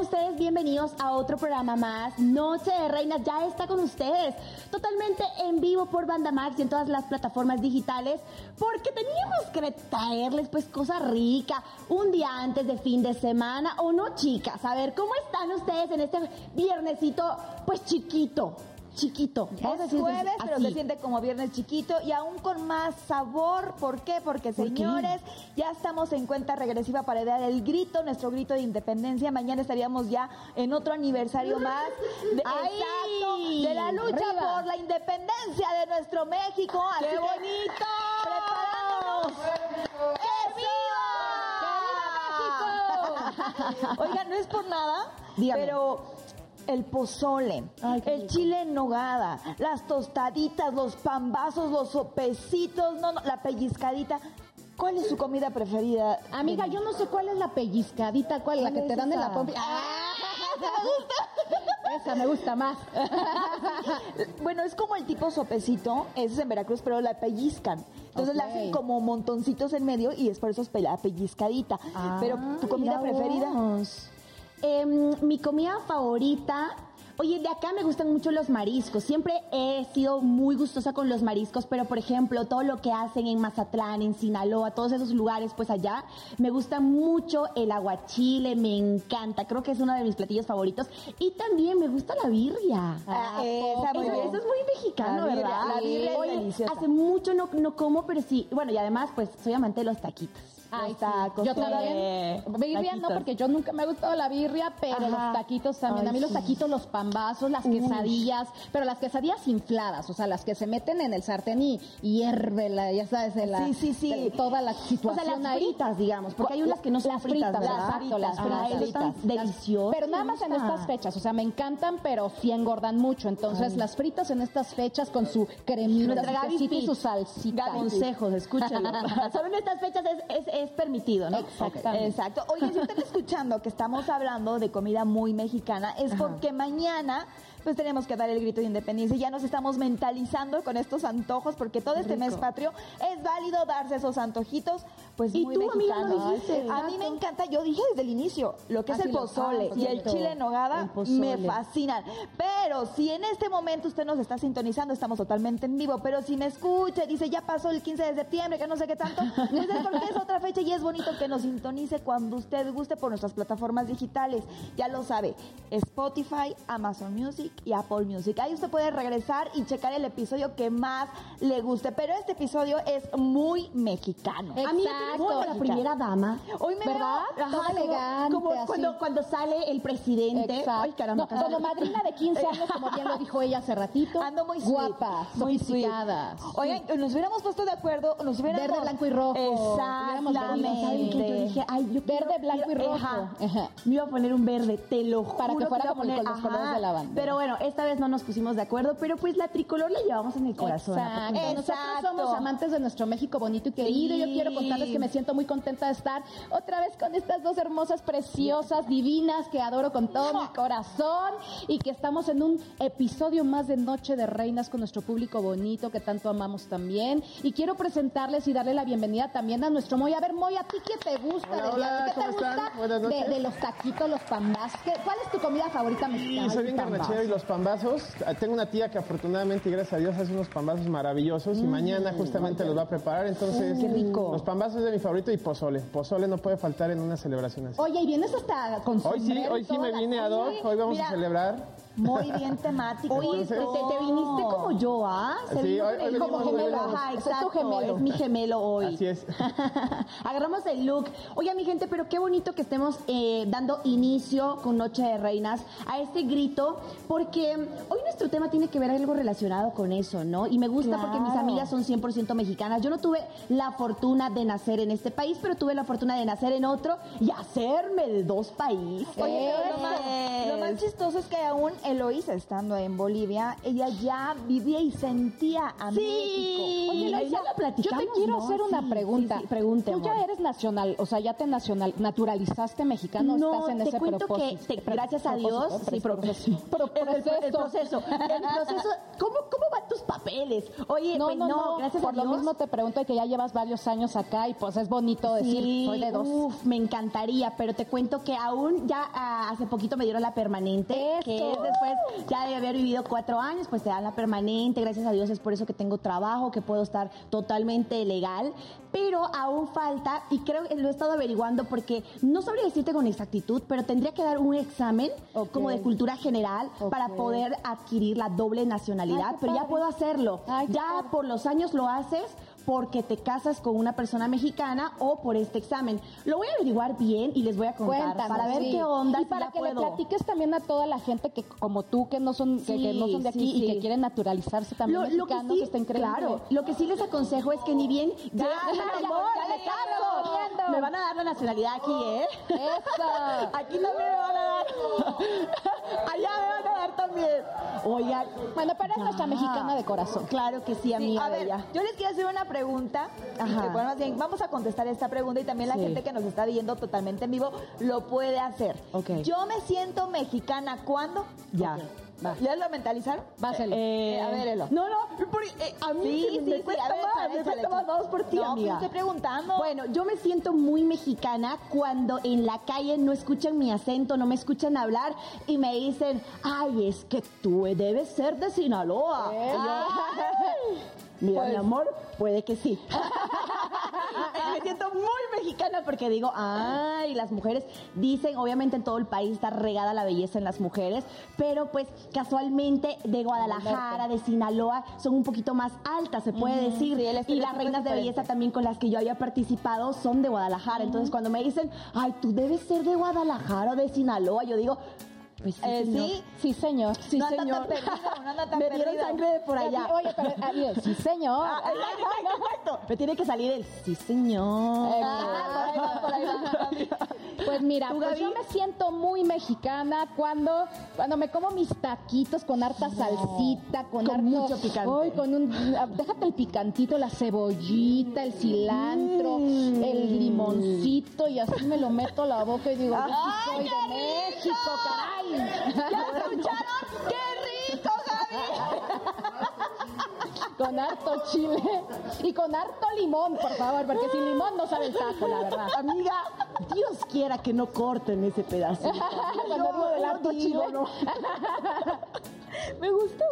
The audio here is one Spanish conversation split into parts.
Ustedes bienvenidos a otro programa más. Noche de Reinas ya está con ustedes. Totalmente en vivo por Banda Max y en todas las plataformas digitales. Porque teníamos que traerles pues cosa rica un día antes de fin de semana. ¿O no, chicas? A ver, ¿cómo están ustedes en este viernesito pues chiquito? Chiquito. Es jueves, pero se siente como viernes chiquito y aún con más sabor. ¿Por qué? Porque, señores, ya estamos en cuenta regresiva para dar el grito, nuestro grito de independencia. Mañana estaríamos ya en otro aniversario más de, exacto, de la lucha por la independencia de nuestro México. ¡Qué bonito! ¡Preparamos! México! Oigan, no es por nada, pero el pozole, el chile en nogada, las tostaditas, los pambazos, los sopecitos, no, no, la pellizcadita. ¿Cuál es su comida preferida? Amiga, yo no sé cuál es la pellizcadita, cuál, la que te dan en la pompa. ¡Ah! me gusta! Esa me gusta más. bueno, es como el tipo sopecito, ese es en Veracruz, pero la pellizcan. Entonces la hacen como montoncitos en medio y es por eso es la pellizcadita. pero tu comida preferida. Em, mi comida favorita Oye, de acá me gustan mucho los mariscos. Siempre he sido muy gustosa con los mariscos, pero por ejemplo, todo lo que hacen en Mazatlán, en Sinaloa, todos esos lugares, pues allá, me gusta mucho el aguachile, me encanta. Creo que es uno de mis platillos favoritos. Y también me gusta la birria. Ah, eso, es muy mexicano, ¿verdad? La birria es deliciosa. Hace mucho no, no como, pero sí. Bueno, y además, pues soy amante de los taquitos. Ay, tacos. Yo también. Birria no, porque yo nunca me ha gustado la birria, pero los taquitos también. a mí los taquitos, los pambazos, las quesadillas, pero las quesadillas infladas, o sea, las que se meten en el sartén y, hierve la, ya sabes, de la, sí, sí, sí. toda la situación o sea, las fritas, digamos, porque hay unas que no son las fritas, Exacto, las fritas. deliciosas. Pero nada más en estas fechas, o sea, me encantan, pero sí engordan mucho. Entonces, las fritas en estas fechas con su cremita, su y su salsita. Consejos, escúchalo. Solo en estas fechas es es permitido, ¿no? Exactamente. Exacto. Oye, si están escuchando que estamos hablando de comida muy mexicana, es porque mañana pues tenemos que dar el grito de independencia. Ya nos estamos mentalizando con estos antojos, porque todo este mes patrio es válido darse esos antojitos, pues ¿Y muy tú, mexicanos. a mí me encanta, yo dije desde el inicio, lo que es el pozole y el chile en nogada me fascinan. Pero si en este momento usted nos está sintonizando, estamos totalmente en vivo, pero si me escucha y dice, ya pasó el 15 de septiembre, que no sé qué tanto, pues es porque es otra fecha y es bonito que nos sintonice cuando usted guste por nuestras plataformas digitales. Ya lo sabe, Spotify, Amazon Music, y Apple Music. Ahí usted puede regresar y checar el episodio que más le guste. Pero este episodio es muy mexicano. A mí me la primera dama. Hoy me ¿Verdad? Ajá, elegante. Como, cuando, cuando sale el presidente. Exacto. Ay, caramba, como madrina de 15 años, como bien lo dijo ella hace ratito. Ando muy guapa, muy sofisticadas. Oigan, nos hubiéramos puesto de acuerdo, nos hubiéramos... Verde, blanco y rojo. Exactamente. Dije, ay, yo Verde, blanco y rojo. Me iba a poner un verde, te lo juro. Para que fuera como con los colores de la banda. Pero bueno, esta vez no nos pusimos de acuerdo, pero pues la tricolor la llevamos en el corazón. Exacto. Nosotros somos amantes de nuestro México bonito y querido. Yo quiero contarles que me siento muy contenta de estar otra vez con estas dos hermosas, preciosas, divinas que adoro con todo mi corazón y que estamos en un episodio más de Noche de Reinas con nuestro público bonito que tanto amamos también. Y quiero presentarles y darle la bienvenida también a nuestro Moy. A ver, Moy, ¿a ti qué te gusta? Hola, ¿Qué te gusta de, los taquitos, los pambas? ¿Cuál es tu comida favorita mexicana? Sí, soy bien garnachero y los pambazos. Tengo una tía que afortunadamente y gracias a Dios hace unos pambazos maravillosos y mm. mañana justamente los va a preparar. Entonces, qué rico. los pambazos de mi favorito y pozole. Pozole no puede faltar en una celebración así. Oye, ¿y vienes hasta con Hoy sí, hoy sí me vine a dos. Hoy vamos a celebrar. Muy bien temático. Oye, te, viniste como yo, ¿ah? Sí, hoy, como gemelo. Ajá, exacto. Es, gemelo. es mi gemelo hoy. Así es. Agarramos el look. Oye, mi gente, pero qué bonito que estemos eh, dando inicio con Noche de Reinas a este grito, porque hoy nuestro tema tiene que ver algo relacionado con eso, ¿no? Y me gusta porque mis amigas son 100% mexicanas. Yo no tuve la fortuna de nacer en este país, pero tuve la fortuna de nacer en otro y hacerme de dos países. Oye, lo más, lo más chistoso es que aún Eloísa, estando en Bolivia, ella ya vivía y sentía a sí. México. Oye, Eloísa, yo te quiero hacer una pregunta. Sí, pregunte, Tú ya eres nacional, o sea, ya te nacional, naturalizaste mexicano, no, estás en te ese cuento propósito. que te, gracias a Dios, sí, proceso. El, proceso. El proceso. ¿Cómo, ¿Cómo van tus papeles? Oye, no, pues no, no, gracias por a Dios. lo mismo te pregunto que ya llevas varios años acá y pues es bonito decir, sí, soy de dos. Uf, me encantaría, pero te cuento que aún ya ah, hace poquito me dieron la permanente, que es después ya de haber vivido cuatro años, pues te dan la permanente, gracias a Dios es por eso que tengo trabajo, que puedo estar totalmente legal, pero aún falta, y creo que lo he estado averiguando porque no sabría decirte con exactitud, pero tendría que dar un examen como de cultura general para poder adquirir la doble nacionalidad, Ay, pero ya puedo hacerlo. Ay, ya padre. por los años lo haces porque te casas con una persona mexicana o por este examen. Lo voy a averiguar bien y les voy a contar Cuéntanos, para ver sí. qué onda. Y si para ya que le platiques también a toda la gente que como tú que no son que, que no son de aquí sí, y que quieren naturalizarse también Lo, lo que mexicanos, está increíble. claro, lo que sí les aconsejo es que ni bien ya, ya, mi amor, ya me van a dar la nacionalidad aquí, ¿eh? Eso. Aquí también me van a dar. Allá me van a dar también. Oigan. Bueno, pero es nuestra mexicana de corazón. Claro que sí, Sí, amiga a ver, bella. yo les quiero hacer una pregunta. Ajá. que, bueno, más bien, vamos a contestar esta pregunta y también la Sí. gente que nos está viendo totalmente en vivo lo puede hacer. Ok. Yo me siento mexicana cuando. Ya. Va. ¿Ya lo mentalizaron? Váselo. Eh, a ver, Elo. No, no, por- eh, a mí Sí, sí, sí, me sí, cuesta a ver, más, échale, me cuesta más, vamos por ti, No, amiga. estoy preguntando. Bueno, yo me siento muy mexicana cuando en la calle no escuchan mi acento, no me escuchan hablar y me dicen, ay, es que tú debes ser de Sinaloa. "Ay". Mira, Pues- mi amor, puede que sí. me siento muy mexicana porque digo, ay, las mujeres dicen, obviamente en todo el país está regada la belleza en las mujeres, pero pues casualmente de Guadalajara, de Sinaloa, son un poquito más altas, se puede decir. sí, y las reinas de belleza también con las que yo había participado son de Guadalajara. Entonces cuando me dicen, ay, tú debes ser de Guadalajara o de Sinaloa, yo digo, pues sí, Eh, señor. sí. Sí, señor. Sí, No anda tan señor. perdido, no anda tan me dieron perdido. sangre de por allá. Oye, pero sí, señor. Ah, exacto, exacto, exacto. Me tiene que salir el sí, señor. Ah, por ahí va, por ahí va. Pues mira, ¿Tú, pues yo me siento muy mexicana cuando cuando me como mis taquitos con harta salsita, con, Con harto, mucho picante. Con un ah, déjate el picantito, la cebollita, el cilantro, Mm. el limoncito y así me lo meto a la boca y digo, yo sí ¡Ay, soy de México, caray. ¿Ya escucharon? Con harto chile y con harto limón, por favor, porque sin limón no sabe el taco, la verdad. Amiga, Dios quiera que no corten ese pedacito. Cuando digo del harto chile. no. Me gustó.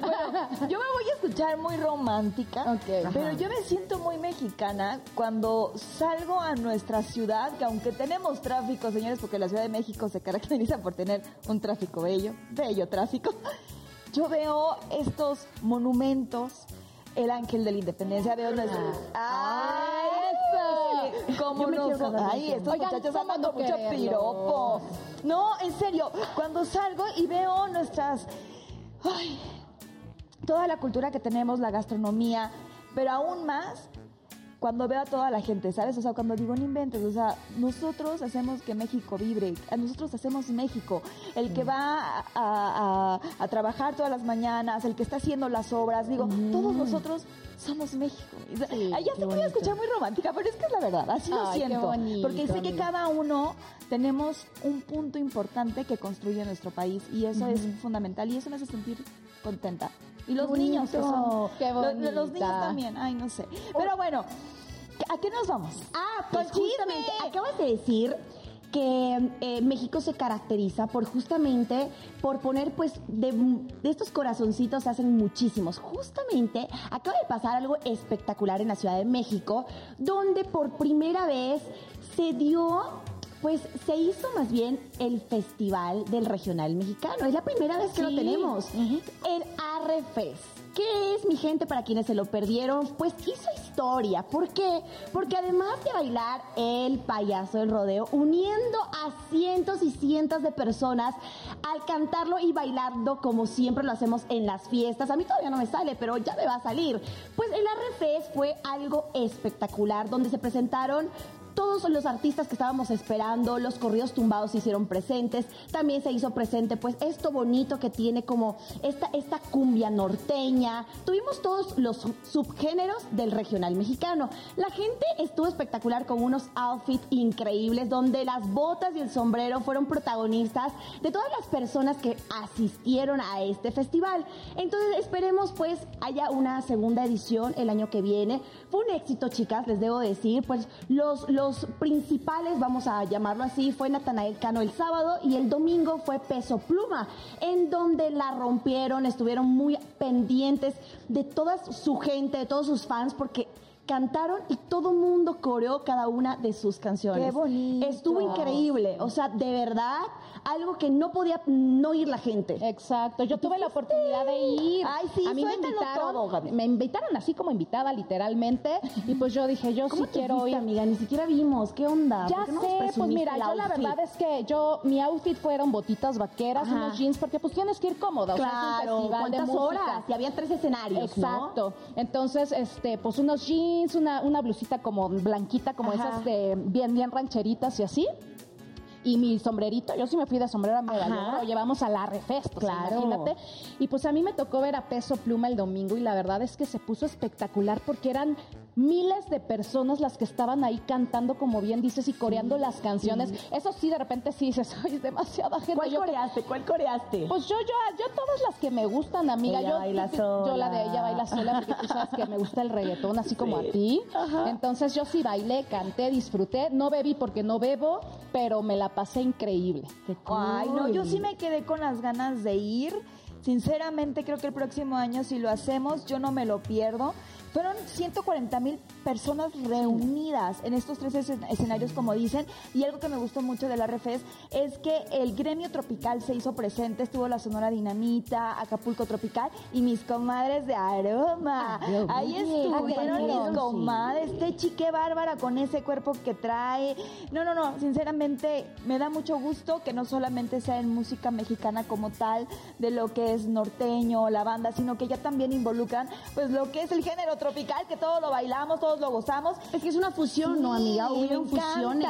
Bueno, yo me voy a escuchar muy romántica, pero yo me siento muy mexicana cuando salgo a nuestra ciudad, que aunque tenemos tráfico, señores, porque la Ciudad de México se caracteriza por tener un tráfico bello, bello tráfico, yo veo estos monumentos, el Ángel de la Independencia, veo nuestro... ¡Ay, eso! ¿Cómo nos- Ay, estos Oigan, muchachos ¿cómo amando no mucho piropo. No, en serio, cuando salgo y veo nuestras... Ay, toda la cultura que tenemos, la gastronomía, pero aún más cuando veo a toda la gente, ¿sabes? O sea, cuando digo no inventes, o sea, nosotros hacemos que México vibre, nosotros hacemos México, el que va a, a- a trabajar todas las mañanas, el que está haciendo las obras, digo, todos nosotros somos México. Sí, Ay, ya que voy a escuchar muy romántica, pero es que es la verdad, así lo Ay, siento. bonito, porque sé que cada uno tenemos un punto importante que construye nuestro país y eso es fundamental y eso me hace sentir contenta. Y los niños, que son. Qué lo- lo- los, niños también, ay, no sé. Pero bueno, ¿a qué nos vamos? Ah, pues chisme. justamente, acabas de decir que eh, México se caracteriza por justamente por poner pues de, de estos corazoncitos se hacen muchísimos. Justamente acaba de pasar algo espectacular en la Ciudad de México, donde por primera vez se dio pues se hizo más bien el Festival del Regional Mexicano. Es la primera vez que lo tenemos. El Arrefest. ¿Qué es, mi gente, para quienes se lo perdieron? Pues hizo historia. ¿Por qué? Porque además de bailar el payaso del rodeo, uniendo a cientos y cientos de personas al cantarlo y bailarlo como siempre lo hacemos en las fiestas. A mí todavía no me sale, pero ya me va a salir. Pues el Arrefest fue algo espectacular, donde se presentaron todos los artistas que estábamos esperando, los corridos tumbados se hicieron presentes, también se hizo presente pues esto bonito que tiene como esta, esta cumbia norteña. Tuvimos todos los subgéneros del regional mexicano. La gente estuvo espectacular con unos outfits increíbles donde las botas y el sombrero fueron protagonistas de todas las personas que asistieron a este festival. Entonces esperemos pues haya una segunda edición el año que viene. Fue un éxito, chicas, les debo decir, pues los, los principales, vamos a llamarlo así, fue Natanael Cano el sábado y el domingo fue Peso Pluma, en donde la rompieron, estuvieron muy pendientes de toda su gente, de todos sus fans, porque cantaron y todo mundo coreó cada una de sus canciones. Qué bonito. Estuvo increíble, o sea, de verdad, algo que no podía no ir la gente. Exacto, yo tuve la oportunidad de ir. Ay, sí, a mí me invitaron, me invitaron así como invitada literalmente y pues yo dije, yo sí quiero ir. amiga? Ni siquiera vimos, ¿qué onda? Ya sé, pues mira, yo la verdad es que yo mi outfit fueron botitas vaqueras, unos jeans porque pues tienes que ir cómoda, claro, o sea, ¿cuántas horas? Y había tres escenarios, Exacto. Entonces, este, pues unos jeans una, una blusita como blanquita, como esas de bien, bien rancheritas y así y mi sombrerito, yo sí me fui de sombrero a medallón, lo llevamos a la Refest, claro. imagínate. Y pues a mí me tocó ver a Peso Pluma el domingo y la verdad es que se puso espectacular porque eran miles de personas las que estaban ahí cantando, como bien dices, y coreando las canciones. Eso sí, de repente sí dices, ay, es demasiada gente. ¿Cuál coreaste? ¿Cuál coreaste? Pues yo, yo, yo todas las que me gustan, amiga. yo, yo la de ella baila sola porque tú sabes que me gusta el reggaetón, así como a ti. Entonces yo sí bailé, canté, disfruté. No bebí porque no bebo, pero me la pasé increíble. Ay, no, yo sí me quedé con las ganas de ir. Sinceramente creo que el próximo año si lo hacemos yo no me lo pierdo. Fueron 140 mil personas reunidas en estos tres escenarios, como dicen, y algo que me gustó mucho de la RFES es que el gremio tropical se hizo presente, estuvo la Sonora Dinamita, Acapulco Tropical y mis comadres de Aroma. Ah, Ahí estuvieron mis comadres, este chique bárbara con ese cuerpo que trae. No, no, no, sinceramente me da mucho gusto que no solamente sea en música mexicana como tal, de lo que es norteño, la banda, sino que ya también involucran pues lo que es el género tropical, que todos lo bailamos, todos lo gozamos. Es que es una fusión, ¿no, amiga? Hubieron fusiones.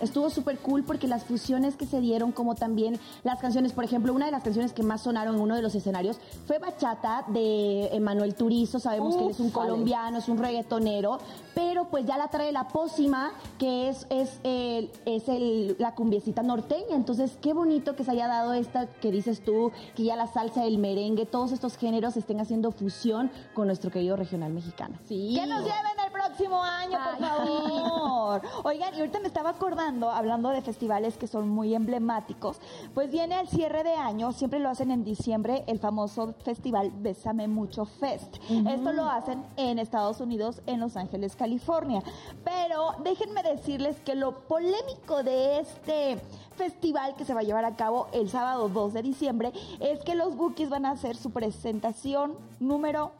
Estuvo súper cool porque las fusiones que se dieron, como también las canciones, por ejemplo, una de las canciones que más sonaron en uno de los escenarios fue Bachata de Emanuel Turizo. Sabemos que él es un colombiano, es un reggaetonero, pero pues ya la trae la pócima, que es, es, el, es el, la cumbiecita norteña. Entonces, qué bonito que se haya dado esta que dices tú, que ya la salsa, el merengue, todos estos géneros estén haciendo fusión con nuestro querido regional mexicano. Sí. Que nos próximo año, por favor. Oigan, y ahorita me estaba acordando, hablando de festivales que son muy emblemáticos, pues viene el cierre de año, siempre lo hacen en diciembre, el famoso festival Bésame Mucho Fest. Esto lo hacen en Estados Unidos, en Los Ángeles, California. Pero déjenme decirles que lo polémico de este festival que se va a llevar a cabo el sábado 2 de diciembre es que los Bookies van a hacer su presentación número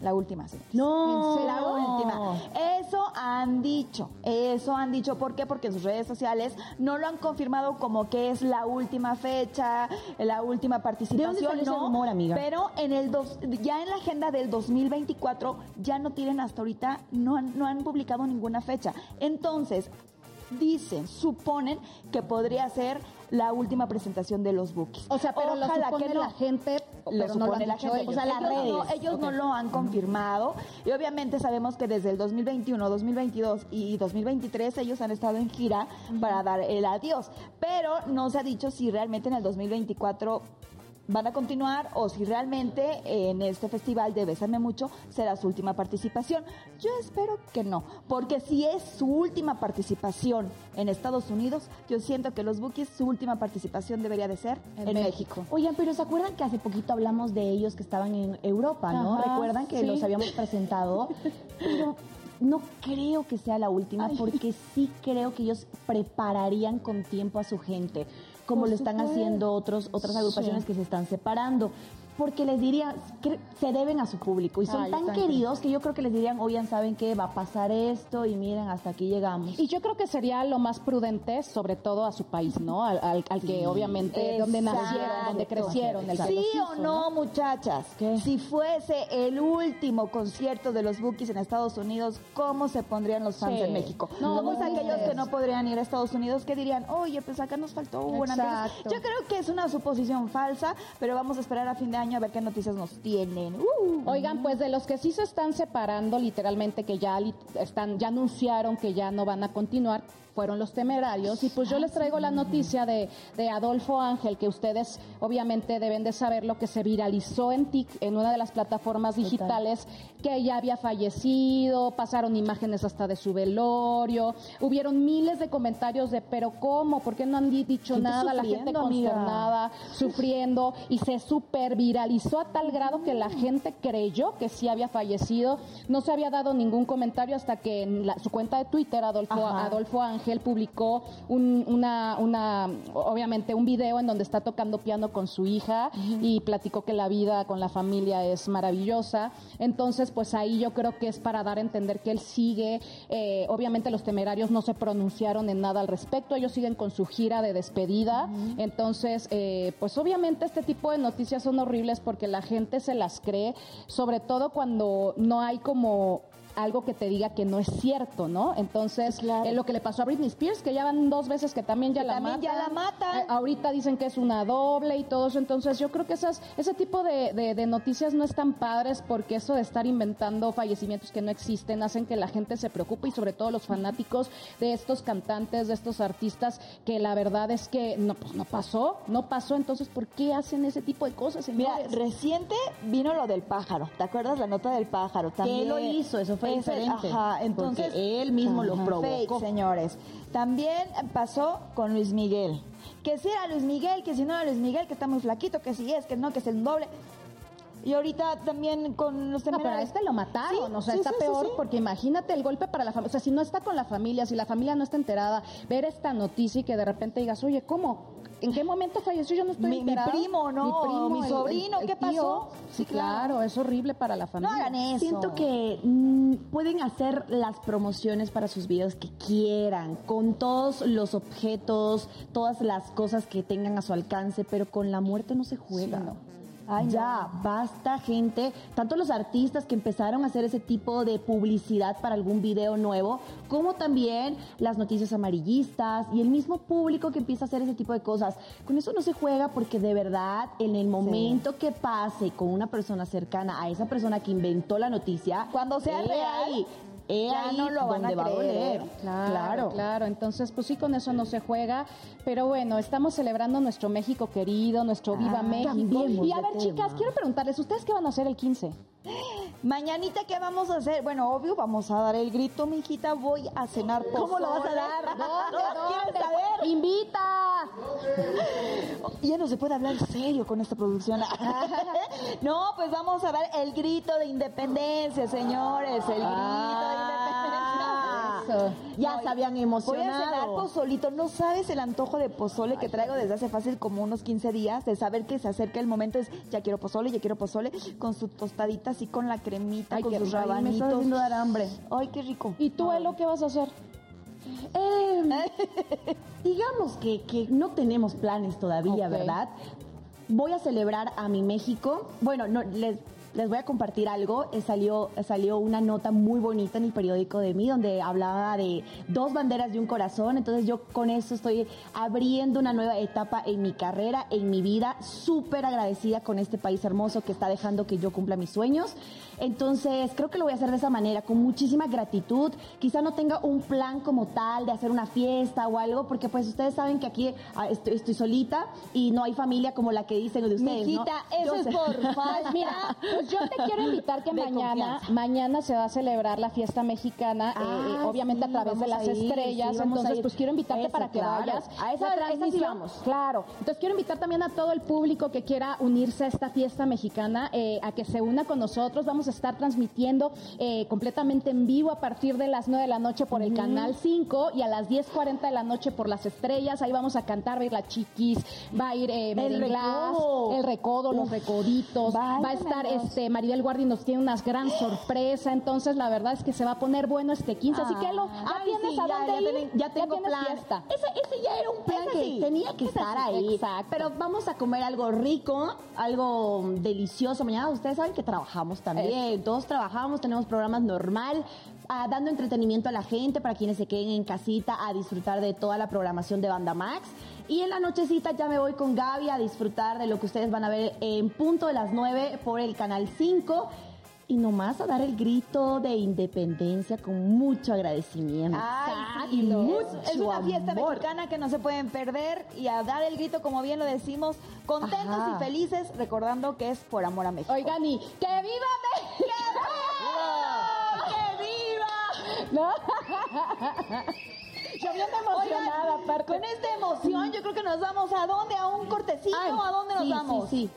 la última, sí. No. La última. Eso han dicho. Eso han dicho. ¿Por qué? Porque en sus redes sociales no lo han confirmado como que es la última fecha, la última participación. no, amiga? Pero en el dos, ya en la agenda del 2024 ya no tienen hasta ahorita, no no han publicado ninguna fecha. Entonces, dicen, suponen que podría ser la última presentación de los bookies. O sea, pero Ojalá que la gente, lo supone la gente. O sea, las redes. No, ellos no lo han confirmado. Y obviamente sabemos que desde el 2021, 2022 y 2023 ellos han estado en gira para dar el adiós. Pero no se ha dicho si realmente en el 2024 van a continuar o si realmente en este festival de Bésame Mucho será su última participación. Yo espero que no, porque si es su última participación en Estados Unidos, yo siento que los Bookies su última participación debería de ser en, México. Oigan, pero ¿se acuerdan que hace poquito hablamos de ellos que estaban en Europa, no? ¿Recuerdan que los habíamos presentado? Pero no creo que sea la última, porque sí creo que ellos prepararían con tiempo a su gente como lo están haciendo otros, otras agrupaciones que se están separando. Porque les dirían, se deben a su público y son tan queridos que yo creo que les dirían, oigan, ¿saben qué? Va a pasar esto y miren, hasta aquí llegamos. Y yo creo que sería lo más prudente, sobre todo a su país, ¿no? Al, que obviamente, donde nacieron, donde crecieron. El sí o no, muchachas, si fuese el último concierto de los Bookies en Estados Unidos, ¿cómo se pondrían los fans en México? No, ¿Cómo es aquellos que no podrían ir a Estados Unidos que dirían, oye, pues acá nos faltó una? Yo creo que es una suposición falsa, pero vamos a esperar a fin de año a ver qué noticias nos tienen. Uh. Oigan, pues de los que sí se están separando, literalmente, que ya están, ya anunciaron que ya no van a continuar, fueron los temerarios. Y pues yo les traigo la noticia de, de Adolfo Ángel, que ustedes obviamente deben de saber lo que se viralizó en TIC, en una de las plataformas digitales, que ella había fallecido, pasaron imágenes hasta de su velorio, hubieron miles de comentarios de, pero ¿cómo? ¿Por qué no han dicho nada? La gente consternada, sufriendo, y se super viralizó a tal grado que la gente creyó que sí había fallecido. No se había dado ningún comentario hasta que en su cuenta de Twitter, Adolfo, Adolfo Ángel, él publicó una, una, obviamente un video en donde está tocando piano con su hija y platicó que la vida con la familia es maravillosa. Entonces, pues ahí yo creo que es para dar a entender que él sigue. Eh, obviamente los temerarios no se pronunciaron en nada al respecto, ellos siguen con su gira de despedida. Entonces, eh, pues obviamente este tipo de noticias son horribles porque la gente se las cree, sobre todo cuando no hay como algo que te diga que no es cierto, ¿no? Entonces, eh, lo que le pasó a Britney Spears, que ya van dos veces que también ya la también ya la matan. Eh, ahorita dicen que es una doble y todo eso. Entonces, yo creo que esas, ese tipo de, de, noticias no están padres porque eso de estar inventando fallecimientos que no existen hacen que la gente se preocupe y sobre todo los fanáticos de estos cantantes, de estos artistas, que la verdad es que no, pues no pasó, no pasó. Entonces, ¿por qué hacen ese tipo de cosas? Mira, reciente vino lo del pájaro. ¿Te acuerdas la nota del pájaro? También. ¿Qué lo hizo? Eso fue diferente. Ajá, entonces él mismo lo provocó. señores. También pasó con Luis Miguel. Que si era Luis Miguel, que si no era Luis Miguel, que está muy flaquito, que si es, que no, que es el doble. Y ahorita también con los temerarios. No, pero a este lo mataron, o sea, está peor porque imagínate el golpe para la familia. O sea, si no está con la familia, si la familia no está enterada, ver esta noticia y que de repente digas, oye, ¿cómo? ¿En qué momento falleció? Yo no estoy mi. Mi primo, ¿no? Mi primo, mi sobrino, ¿qué pasó? Sí, claro. es horrible para la familia. No hagan eso. Siento que mm, pueden hacer las promociones para sus videos que quieran, con todos los objetos, todas las cosas que tengan a su alcance, pero con la muerte no se juega. no ya, basta gente, tanto los artistas que empezaron a hacer ese tipo de publicidad para algún video nuevo, como también las noticias amarillistas y el mismo público que empieza a hacer ese tipo de cosas. Con eso no se juega porque de verdad en el momento que pase con una persona cercana a esa persona que inventó la noticia, cuando sea real, ya no lo van a creer. Claro, claro, Entonces, pues sí, con eso no se juega. Pero bueno, estamos celebrando nuestro México querido, nuestro Viva ah, México. Y a ver, chicas, quiero preguntarles, ¿ustedes qué van a hacer el 15? Mañanita, ¿qué vamos a hacer? Bueno, obvio, vamos a dar el grito, mijita. Voy a cenar ¿Cómo lo vas a dar? ¿Dónde, saber? ¡Invita! Ya no se puede hablar serio con esta producción. no, pues vamos a dar el grito de independencia, señores. El grito de ah. independencia. Ya se habían emocionado. Voy a cenar pozolito. No sabes el antojo de pozole que traigo desde hace fácil como unos 15 días, de saber que se acerca el momento. Es, ya quiero pozole, ya quiero pozole, con su tostadita así con la cremita, con sus rabanitos. Me está dar hambre. Ay, qué rico. ¿Y tú, Elo, qué vas a hacer? Em, digamos que, que, no tenemos planes todavía, ¿verdad? Voy a celebrar a mi México. Bueno, no les les voy a compartir algo. Eh, salió, salió una nota muy bonita en el periódico de mí donde hablaba de dos banderas de un corazón. Entonces yo con eso estoy abriendo una nueva etapa en mi carrera, en mi vida. Súper agradecida con este país hermoso que está dejando que yo cumpla mis sueños. Entonces creo que lo voy a hacer de esa manera, con muchísima gratitud. Quizá no tenga un plan como tal de hacer una fiesta o algo, porque pues ustedes saben que aquí ah, estoy, solita y no hay familia como la que dicen de ustedes. Miquita, eso es por Mira, pues yo te quiero invitar que mañana, mañana se va a celebrar la fiesta mexicana, eh, eh, ah, obviamente a través de las estrellas. entonces, pues quiero invitarte para que vayas. A esa, transmisión. Claro. Entonces quiero invitar también a todo el público que quiera unirse a esta fiesta mexicana, eh, a que se una con nosotros. Vamos a estar transmitiendo completamente en vivo a partir de las 9 de la noche por el canal 5 y a las 10.40 de la noche por las estrellas. Ahí vamos a cantar, va a ir la chiquis, va a ir eh, el recodo, el recodo los recoditos, va a estar este Maribel Guardi nos tiene una gran sorpresa, entonces la verdad es que se va a poner bueno este 15, así que lo, ya tienes a dónde ir, ya, tengo plan. Fiesta. Ese, ese, ya era un plan que tenía que estar ahí. Exacto. Pero vamos a comer algo rico, algo delicioso. Mañana ustedes saben que trabajamos también, todos trabajamos, tenemos programas normal, ah, dando entretenimiento a la gente para quienes se queden en casita a disfrutar de toda la programación de Banda Max. Y en la nochecita ya me voy con Gaby a disfrutar de lo que ustedes van a ver en punto de las 9 por el canal 5 y nomás a dar el grito de independencia con mucho agradecimiento. Ay, y mucho es una fiesta mexicana que no se pueden perder y a dar el grito, como bien lo decimos, contentos y felices, recordando que es por amor a México. Oigan, y ¡que viva México! ¡Que viva! ¿No? Yo bien emocionada, aparte. Con esta emoción, yo creo que nos vamos a dónde, a un cortecito, ¿a dónde nos vamos? Sí, sí.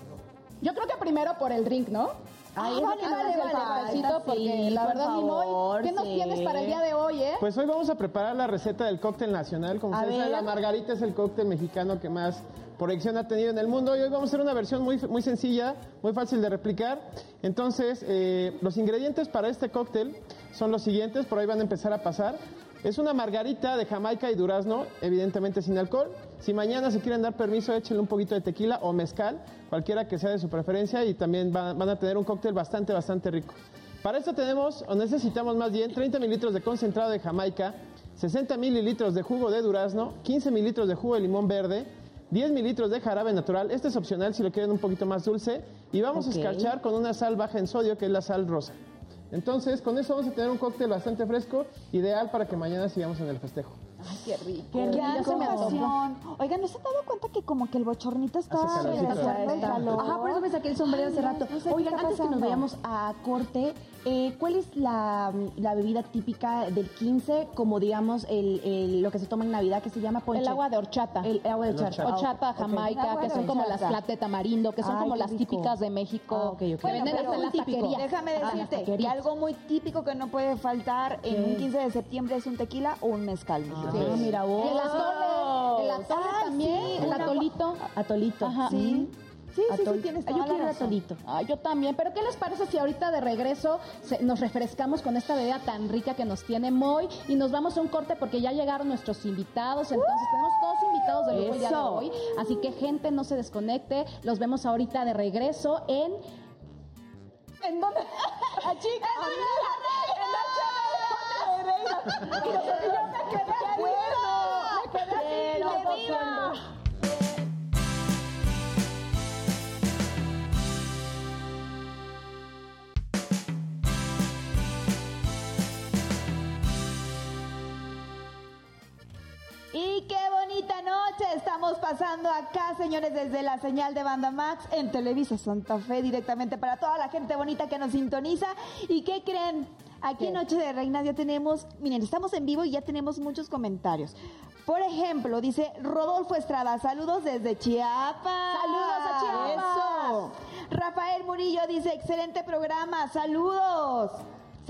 Yo creo que primero por el drink, ¿no? Ay, ah, vale, vale, vale, porque la verdad, favor, ¿qué nos tienes para el día de hoy, eh? Pues hoy vamos a preparar la receta del cóctel nacional. Como ustedes saben, la margarita es el cóctel mexicano que más proyección ha tenido en el mundo. Y hoy vamos a hacer una versión muy, muy sencilla, muy fácil de replicar. Entonces, eh, los ingredientes para este cóctel son los siguientes, por ahí van a empezar a pasar. Es una margarita de Jamaica y durazno, evidentemente sin alcohol. Si mañana se quieren dar permiso, échenle un poquito de tequila o mezcal, cualquiera que sea de su preferencia, y también van, a tener un cóctel bastante, bastante rico. Para esto tenemos, o necesitamos más bien, 30 mililitros de concentrado de Jamaica, 60 mililitros de jugo de durazno, 15 mililitros de jugo de limón verde, 10 mililitros de jarabe natural. Este es opcional si lo quieren un poquito más dulce. Y vamos a escarchar con una sal baja en sodio, que es la sal rosa. Entonces, con eso vamos a tener un cóctel bastante fresco, ideal para que mañana sigamos en el festejo. Ay, qué rico. Qué rico. Oigan, ¿no se han dado cuenta que como que el bochornito está regresando el calor? Ajá, por eso me saqué el sombrero hace rato. Oigan, antes que nos vayamos a corte, eh, ¿cuál es la, bebida típica del 15, como digamos el, lo que se toma en Navidad, que se llama ponche? El agua de horchata. El, agua de horchata. Horchata, jamaica, que son como las latte tamarindo, que son como las típicas de México. Ah, okay, okay. Que venden hasta en la taquería. Déjame decirte que algo muy típico que no puede faltar en un 15 de septiembre es un tequila o un mezcal. Ah, mira vos. El atole, el atole también, el atolito. Atolito. Ajá. Sí. Sí, sí, sí, tienes toda Yo quiero atolito. Ah, yo también. Pero ¿qué les parece si ahorita de regreso nos refrescamos con esta bebida tan rica que nos tiene Moy y nos vamos a un corte porque ya llegaron nuestros invitados. Entonces tenemos todos invitados de lujo el día de hoy. Así que gente, no se desconecte. Los vemos ahorita de regreso en... ¿En dónde? A chicas. En la yo me quedé bueno. Me quedé así, Y noche estamos pasando acá, señores, desde la señal de Banda Max en Televisa Santa Fe, directamente para toda la gente bonita que nos sintoniza. ¿Y qué creen? Aquí en Noche de Reinas ya tenemos, miren, estamos en vivo y ya tenemos muchos comentarios. Por ejemplo, dice Rodolfo Estrada, saludos desde Chiapas. Saludos a Chiapas. Rafael Murillo dice, excelente programa, saludos.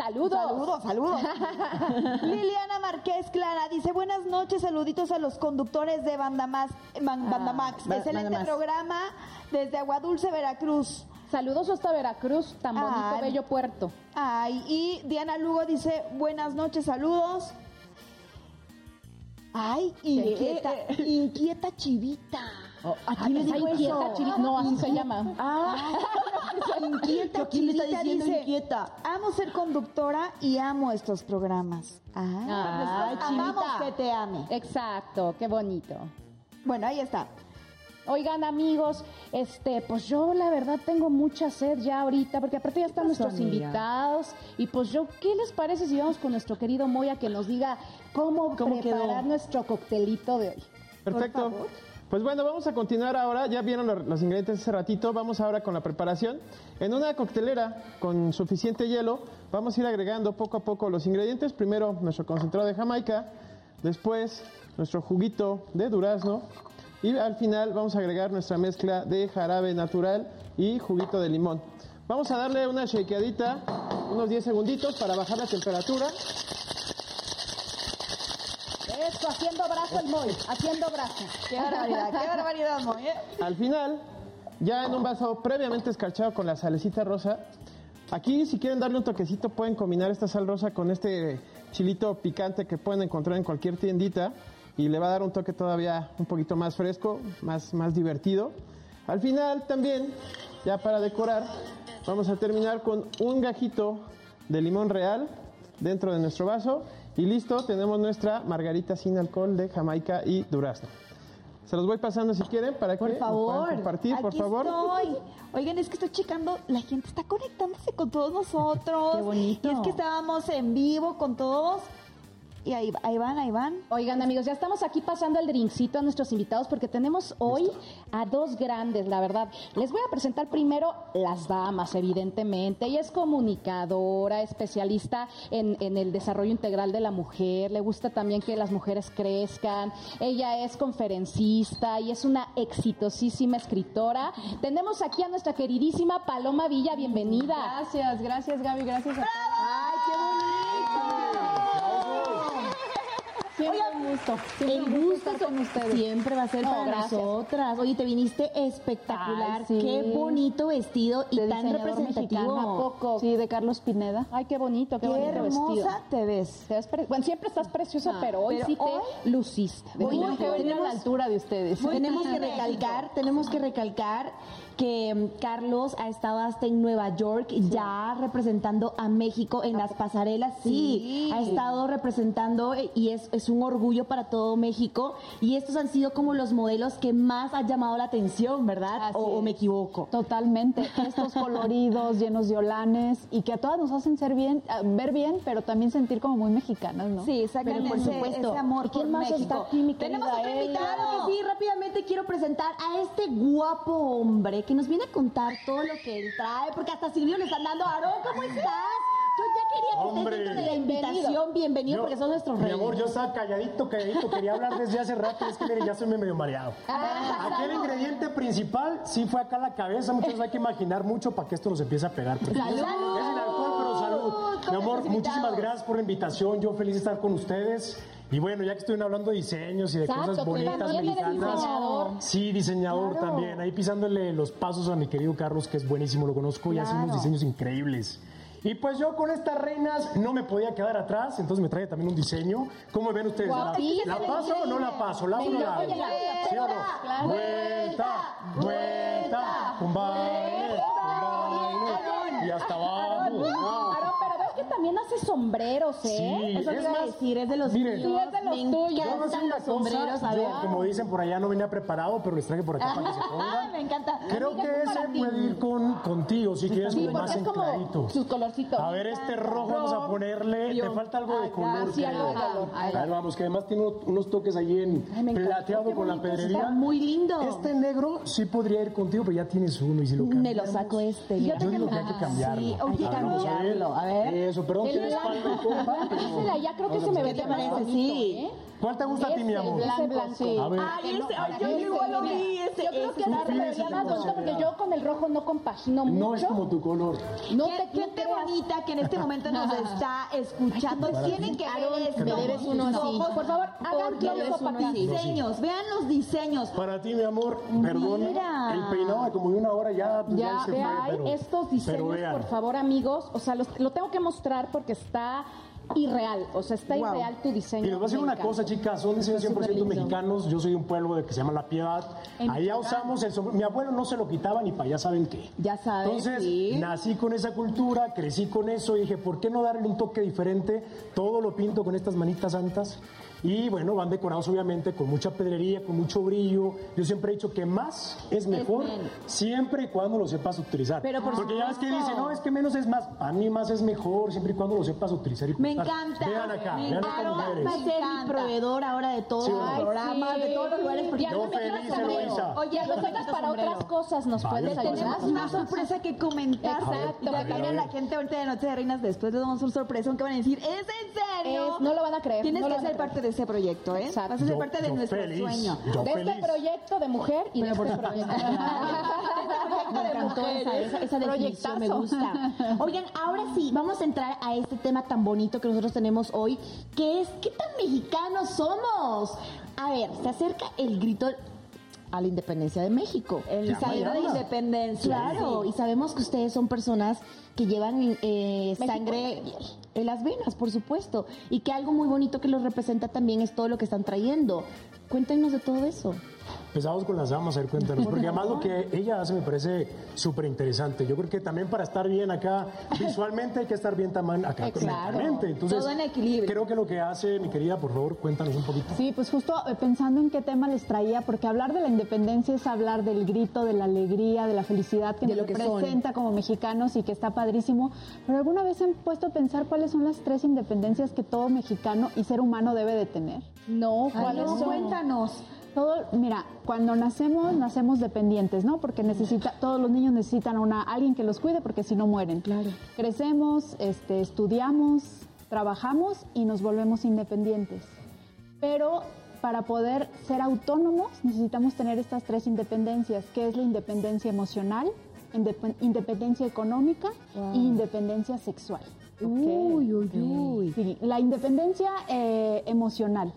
Saludos. Saludos, saludos. Liliana Márquez Clara dice, buenas noches, saluditos a los conductores de Banda, Max. Banda Max. Excelente programa desde Aguadulce, Veracruz. Saludos hasta Veracruz, tan bonito, bello puerto. Ay, y Diana Lugo dice, buenas noches, saludos. Ay, inquieta, inquieta chivita. Oh, aquí me dijo inquieta, Chivita. No, así se llama. Ah, inquieta, chivita dice, inquieta. Amo ser conductora y amo estos programas. Ah, ah pues, amamos que te ame. Exacto, qué bonito. Bueno, ahí está. Oigan amigos, este, pues yo la verdad tengo mucha sed ya ahorita, porque aparte ya están nuestros invitados, y pues yo, ¿qué les parece si vamos con nuestro querido Moya que nos diga cómo, preparar nuestro coctelito de hoy? Perfecto. Pues bueno, vamos a continuar ahora. Ya vieron los ingredientes hace ratito. Vamos ahora con la preparación. En una coctelera con suficiente hielo, vamos a ir agregando poco a poco los ingredientes. Primero nuestro concentrado de Jamaica, después nuestro juguito de durazno y al final vamos a agregar nuestra mezcla de jarabe natural y juguito de limón. Vamos a darle una shakeadita, unos 10 segunditos para bajar la temperatura haciendo brazo el Moy, haciendo brazo. Qué barbaridad, qué barbaridad, Moy. ¿eh? Al final, ya en un vaso previamente escarchado con la salecita rosa, aquí si quieren darle un toquecito pueden combinar esta sal rosa con este chilito picante que pueden encontrar en cualquier tiendita y le va a dar un toque todavía un poquito más fresco, más, más divertido. Al final también, ya para decorar, vamos a terminar con un gajito de limón real dentro de nuestro vaso y listo, tenemos nuestra margarita sin alcohol de Jamaica y durazno. Se los voy pasando si quieren para por que favor, compartir, por favor. Estoy. Oigan, es que estoy checando, la gente está conectándose con todos nosotros. Qué bonito. Y es que estábamos en vivo con todos y ahí, ahí, van, ahí van. Oigan, amigos, ya estamos aquí pasando el drinkcito a nuestros invitados porque tenemos hoy a dos grandes, la verdad. Les voy a presentar primero las damas, evidentemente. Ella es comunicadora, especialista en, en el desarrollo integral de la mujer. Le gusta también que las mujeres crezcan. Ella es conferencista y es una exitosísima escritora. Tenemos aquí a nuestra queridísima Paloma Villa. Bienvenida. Gracias, gracias, Gaby. Gracias a ¡Ay, qué bonito! Siempre un gusto. Siempre el gusto estar con ustedes. Siempre va a ser No, para gracias. nosotras. Oye, te viniste espectacular. Ay, sí. Qué bonito vestido y De tan representativo. mexicano. ¿A poco? Sí, de Carlos Pineda. Ay, qué bonito, qué, Qué bonito hermosa vestido. te ves. Te ves pre- bueno, siempre estás preciosa, Ah, pero hoy pero sí te luciste. Hoy Tenemos que venir a la altura de ustedes. Tenemos que recalcar, tenemos que recalcar que mm, Carlos ha estado hasta en Nueva York ya representando a México en las pasarelas. Sí, Sí. ha estado representando eh, y es, es un orgullo para todo México. Y estos han sido como los modelos que más han llamado la atención, ¿verdad? O, me equivoco. Totalmente. Estos coloridos, llenos de olanes y que a todas nos hacen ser bien, ah, ver bien, pero también sentir como muy mexicanas, ¿no? Sí, Pero por supuesto. ese amor ¿Y quién más México. está aquí, mi Tenemos otro invitado. Claro que sí, rápidamente quiero presentar a este guapo hombre que nos viene a contar todo lo que él trae, porque hasta Silvio le están dando. Aarón, ¿cómo estás? Yo ya quería que Hombre. estés dentro de la invitación. Bienvenido, Yo- porque son nuestros Mi reyes. amor, yo estaba calladito, calladito, quería hablar desde hace rato, es que mire, ya soy medio mareado. Ah, Aquí el ingrediente principal sí fue acá la cabeza, muchos hay que imaginar mucho para que esto nos empiece a pegar. ¡Salud! Es sin alcohol, pero salud. Mi amor, muchísimas gracias por la invitación, yo feliz de estar con ustedes. Y bueno, ya que estoy hablando de diseños y de Exacto, cosas bonitas, mexicanas. diseñador. Sí, diseñador también. Ahí pisándole los pasos a mi querido Carlos, que es buenísimo, lo conozco y hace unos diseños increíbles. Y pues yo con estas reinas no me podía quedar atrás, entonces me trae también un diseño. ¿Cómo ven ustedes? ¿La, paso o no la paso? ¿La hago o la hago? ¿Sí o no? claro. Vuelta, vuelta, con baile, con baile, y hasta abajo. Ah. Aarón, pero ves que también hace sombreros, ¿eh? Sí, Eso te es iba a más, decir, es de los miren, míos. Sí, es de los Me tuyos. Yo una cosa, yo, ver. como dicen por allá, no venía preparado, pero les traje por acá para que se Ah, pongan. me encanta. Creo Amiga, que ese puede ir con, contigo, si quieres, Sí, como más es como encladito. sus colorcitos. A ver, este rojo vamos a ponerle. Te falta algo de color. sí, algo de color. A ver, vamos, que además tiene unos toques ahí en me plateado con la pedrería. está muy lindo. Este negro sí podría ir contigo, pero ya tienes uno y si lo Me cambiamos. lo saco este. Yo digo que hay que cambiarlo. Sí, a ver. cambiarlo, a ver. Eso, perdón, El tienes compa, Dísela, ya creo que se me vería te más parece? bonito, Sí. ¿eh? ¿Cuál te gusta a ti, mi amor? Ese blanco. sí. A ver. Ay, ese, ay, yo igual lo vi. Ese, Yo creo que ese. la más bonito porque yo con el rojo no compagino mucho. No es como tu color. No te Gente bonita que en este momento nos está escuchando. Tienen que ver esto. Me debes uno así. Por favor, hagan up aquí. diseños, vean los diseños. Para ti, mi amor, perdón. Mira. El peinado de como de una hora ya, pues, ya, vean estos diseños, por favor, amigos. O sea, los- lo tengo que mostrar porque está irreal. O sea, está Wow. irreal tu diseño. Y les voy a decir una cosa, chicas, son diseños 100% mexicanos. Yo soy de un pueblo de que se llama La Piedad. Allá usamos el sombrero. Mi abuelo no se lo quitaba ni para allá saben qué. Ya sabes, Entonces, sí. nací con esa cultura, crecí con eso y dije, ¿por qué no darle un toque diferente? Todo lo pinto con estas manitas santas. Y bueno, van decorados obviamente con mucha pedrería, con mucho brillo. Yo siempre he dicho que más es mejor, siempre y cuando lo sepas utilizar. Pero Porque ya ves que dicen, no, es que menos es más. A mí más es mejor, siempre y cuando lo sepas utilizar. Y me encanta. Vean acá, me vean mujeres. Va a ser mi proveedor ahora de todos los programas, de todos los lugares. Porque yo feliz, Eloisa. Oye, nosotras para otras cosas nos puedes ayudar. Tenemos una sorpresa que comentar. Exacto. Y también la gente ahorita de Noche de Reinas, después les damos una sorpresa, aunque van a decir, ¿es en serio? no lo van a creer. Tienes que ser parte de ese proyecto, ¿eh? Exacto. Vas a ser parte de nuestro sueño. de este proyecto de mujer y de este proyecto. de mujer. Esa, esa definición me gusta. Oigan, ahora sí, vamos a entrar a este tema tan bonito que nosotros tenemos hoy, que es ¿qué tan mexicanos somos? A ver, se acerca el grito a la independencia de México. El salida de independencia. Claro, y sabemos que ustedes son personas que llevan eh, sangre en las venas, por supuesto, y que algo muy bonito que los representa también es todo lo que están trayendo. Cuéntenos de todo eso. Empezamos con las damas, a ver, cuéntanos, porque además lo que ella hace me parece súper interesante. Yo creo que también para estar bien acá visualmente hay que estar bien también acá mentalmente. Entonces, Todo en equilibrio. Creo que lo que hace, mi querida, por favor, cuéntanos un poquito. Sí, pues justo eh, pensando en qué tema les traía, porque hablar de la independencia es hablar del grito, de la alegría, de la felicidad que nos representa como mexicanos y que está padrísimo. Pero alguna vez se han puesto a pensar cuáles son las tres independencias que todo mexicano y ser humano debe de tener. No, ¿cuáles son? Cuéntanos. Todo, mira, cuando nacemos, nacemos dependientes, ¿no? Porque necesita, todos los niños necesitan una, alguien que los cuide porque si no mueren. Claro. Crecemos, este, estudiamos, trabajamos y nos volvemos independientes. Pero para poder ser autónomos necesitamos tener estas tres independencias, que es la independencia emocional, independencia económica e independencia sexual. Uy, uy, uy. la independencia eh, emocional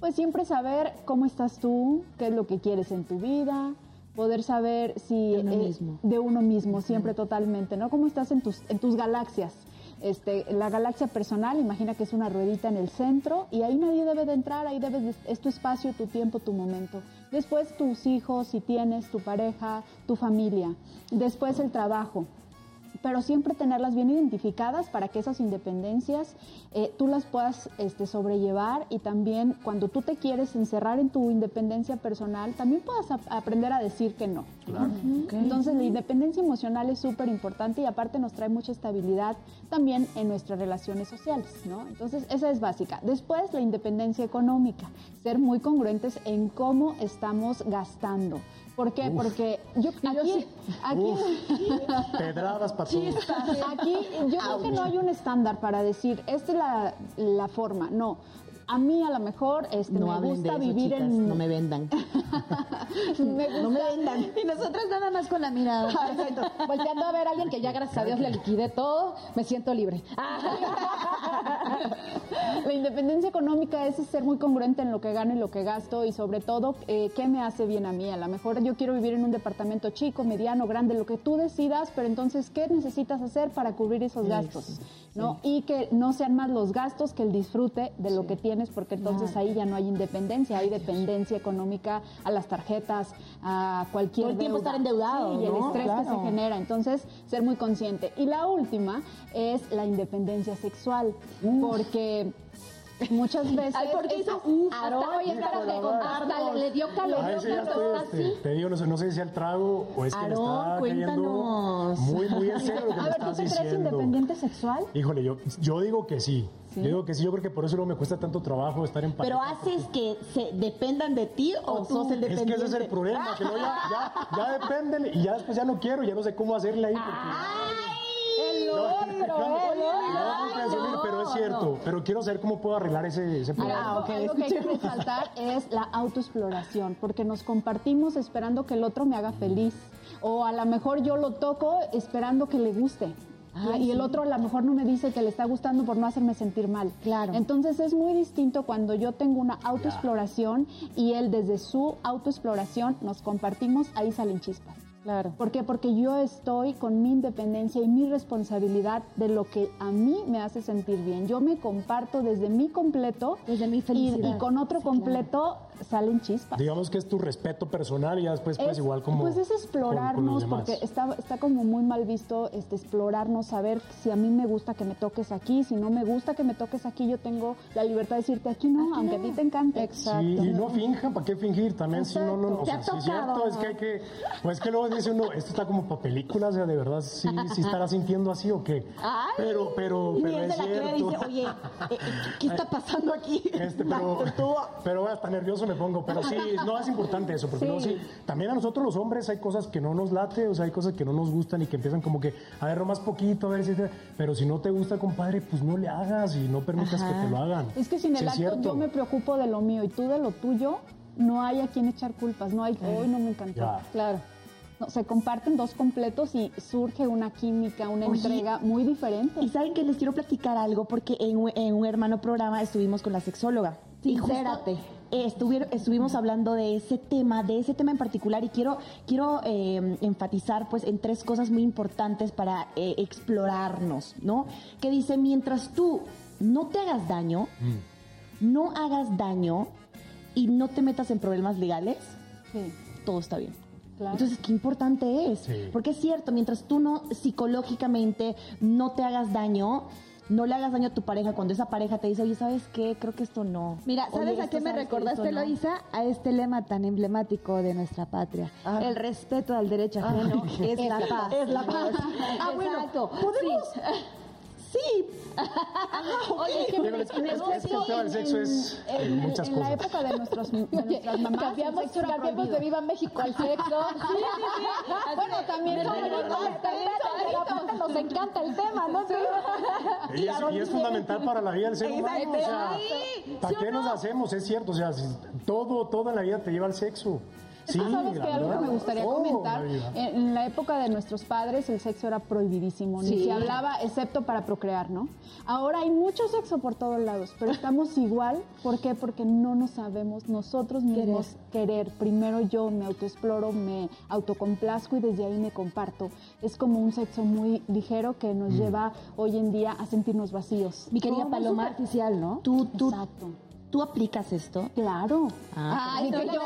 pues siempre saber cómo estás tú, qué es lo que quieres en tu vida, poder saber si de uno mismo, de uno mismo siempre totalmente, ¿no? Cómo estás en tus en tus galaxias. Este, la galaxia personal, imagina que es una ruedita en el centro y ahí nadie debe de entrar, ahí debes es tu espacio, tu tiempo, tu momento. Después tus hijos, si tienes, tu pareja, tu familia. Después el trabajo pero siempre tenerlas bien identificadas para que esas independencias eh, tú las puedas este, sobrellevar y también cuando tú te quieres encerrar en tu independencia personal, también puedas aprender a decir que no. Entonces la independencia emocional es súper importante y aparte nos trae mucha estabilidad también en nuestras relaciones sociales, ¿no? Entonces esa es básica. Después la independencia económica, ser muy congruentes en cómo estamos gastando. ¿Por qué? Porque yo aquí, aquí pedradas para Aquí yo creo que no hay un estándar para decir esta es la, la forma. No, a mí a lo mejor este, no me gusta vivir en... No me vendan. No me vendan. Y nosotras nada más con la mirada. Volteando a ver a alguien que ya gracias a Dios le liquide todo, me siento libre. la independencia económica es ser muy congruente en lo que gano y lo que gasto y sobre todo eh, qué me hace bien a mí. A lo mejor yo quiero vivir en un departamento chico, mediano, grande, lo que tú decidas, pero entonces ¿qué necesitas hacer para cubrir esos gastos? ¿no? Y que no sean más los gastos que el disfrute de lo que tienes, porque entonces ahí ya no hay independencia, hay dependencia económica a las tarjetas, a cualquier Todo el tiempo estar endeudado. y el estrés que se genera. Entonces, ser muy consciente. Y la última es la independencia sexual, porque muchas veces. Ay, ¿por qué hizo? hasta le, dio calor. A ya estoy, este, te digo, no sé, no sé si el trago o es que me está cayendo muy, muy en serio lo que a me ver, estás ¿tú te diciendo. crees independiente sexual? Híjole, yo, yo digo que sí. Yo digo que sí, yo creo que por eso luego me cuesta tanto trabajo estar en pareja. ¿Pero haces que se dependan de ti o tú sos el dependiente? Es que ese es el problema, que luego ya, ya, ya dependen y ya después ya no quiero, ya no sé cómo hacerle ahí. Porque... ¡Ay! El No, otro, no, no, no, no, no, pero es cierto. Pero quiero saber cómo puedo arreglar ese, ese problema. Algo, algo que hay que resaltar es la autoexploración, porque nos compartimos esperando que el otro me haga feliz. O a lo mejor yo lo toco esperando que le guste. Y el otro a lo mejor no me dice que le está gustando por no hacerme sentir mal. Claro. Entonces es muy distinto cuando yo tengo una autoexploración y él desde su autoexploración nos compartimos, ahí salen chispas. Claro. ¿Por qué? Porque yo estoy con mi independencia y mi responsabilidad de lo que a mí me hace sentir bien. Yo me comparto desde mi completo Desde mi felicidad. y con otro completo salen chispas. Digamos que es tu respeto personal y ya después pues igual como... Pues es explorarnos, porque está, está como muy mal visto este, explorarnos, saber si a mí me gusta que me toques aquí, si no me gusta que me toques aquí, yo tengo la libertad de decirte aquí no, aunque a ti te encante. Exacto. y no finjan, ¿para qué fingir? También si no, no, o sea, sí es cierto, es que hay que, pues que luego dice uno, esto está como para películas, o sea, de verdad, sí, sí estará sintiendo así o qué. pero, pero, pero es cierto. Dice, Oye, eh, eh, ¿qué está pasando aquí? Este, pero, pero hasta nervioso me pongo, pero sí, no es importante eso, porque no, sí, también a nosotros los hombres hay cosas que no nos late, o sea, hay cosas que no nos gustan y que empiezan como que, a ver, más poquito, a ver si pero si no te gusta, compadre, pues no le hagas y no permitas que te lo hagan. Es que sin el acto yo me preocupo de lo mío y tú de lo tuyo, no hay a quien echar culpas, no hay, hoy no me encantó. Claro. No, se comparten dos completos y surge una química, una entrega muy diferente. Y saben que les quiero platicar algo porque en, un hermano programa estuvimos con la sexóloga. Sincérate. Estuvimos hablando de ese tema, de ese tema en particular y quiero, quiero eh, enfatizar pues en tres cosas muy importantes para eh, explorarnos, ¿no? Que dice, mientras tú no te hagas daño, mm. no hagas daño y no te metas en problemas legales, todo está bien. Entonces, qué importante es. Porque es cierto, mientras tú no psicológicamente no te hagas daño, no le hagas daño a tu pareja cuando esa pareja te dice, oye, ¿sabes qué? Creo que esto no. Mira, ¿sabes a qué me recordaste, Loisa? A este lema tan emblemático de nuestra patria. Ah. El respeto al derecho ajeno es, la paz. Es la paz. ah, bueno, ¿podemos...? Sí. Oye, que Digo, les, el sexo es en, muchas en cosas. la época de, nuestros, de nuestras mamás. Cambiamos, cambiamos de Viva México al sexo. sí, sí, sí. Bueno, también, también nos encanta el tema, ¿no? Y es, y es fundamental para la vida del ser humano. O sea, ¿Para qué nos hacemos? Es cierto, o sea, todo, en la vida te lleva al sexo. Sí, ¿Sabes qué? Algo que me gustaría oh, comentar. En la época de nuestros padres el sexo era prohibidísimo. Ni se hablaba excepto para procrear, ¿no? Ahora hay mucho sexo por todos lados, pero estamos igual. ¿Por qué? Porque no nos sabemos nosotros mismos querer. Primero yo me autoexploro, me autocomplazco y desde ahí me comparto. Es como un sexo muy ligero que nos mm. lleva hoy en día a sentirnos vacíos. Mi querida Paloma, artificial, ¿no? Tú, tú, Exacto. ¿Tú aplicas esto? Claro. Ah, Ay, que yo, yo,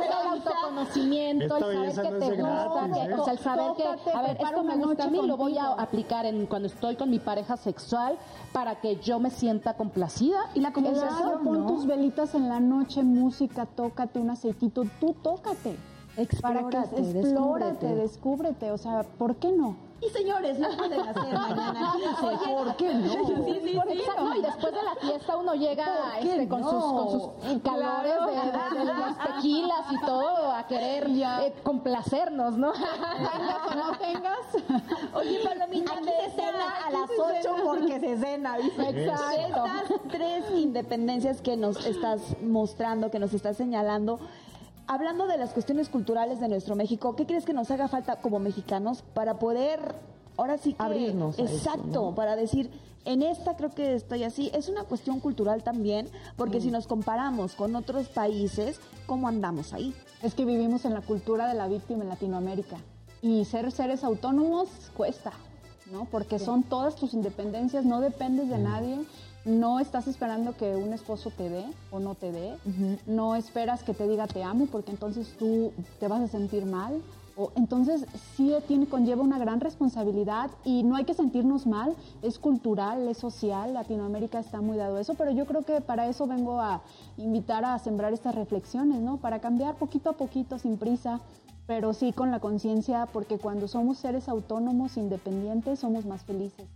el autoconocimiento, el saber que te gusta, ¿eh? o sea, el saber que, a ver, esto me gusta a mí, lo voy a aplicar en cuando estoy con mi pareja sexual para que yo me sienta complacida. Y la conversación, pon tus velitas en la noche, música, tócate un aceitito, tú tócate. Explórate, para que explórate, descúbrete, o sea, ¿por qué no? Y señores, no pueden hacer mañana ¿por qué no? Sí, sí, sí, no, y después de la fiesta uno llega este, con, sus, con sus calores de, las tequilas y todo a querer eh, complacernos, ¿no? Tengas o no tengas. Oye, Palomita, aquí se cena a las 8 porque se cena. Exacto. Estas tres independencias que nos estás mostrando, que nos estás señalando, hablando de las cuestiones culturales de nuestro México, ¿qué crees que nos haga falta como mexicanos para poder ahora sí abrirnos? exacto, para decir, en esta creo que estoy así. Es una cuestión cultural también, porque si nos comparamos con otros países, ¿cómo andamos ahí? Es que vivimos en la cultura de la víctima en Latinoamérica y ser seres autónomos cuesta. ¿no? Porque son todas tus independencias, no dependes de mm. nadie no estás esperando que un esposo te dé o no te dé, no esperas que te diga te amo porque entonces tú te vas a sentir mal. O, entonces sí tiene, conlleva una gran responsabilidad y no hay que sentirnos mal, es cultural, es social, Latinoamérica está muy dado eso, pero yo creo que para eso vengo a invitar a sembrar estas reflexiones, ¿no? Para cambiar poquito a poquito, sin prisa, pero sí con la conciencia, porque cuando somos seres autónomos, independientes, somos más felices.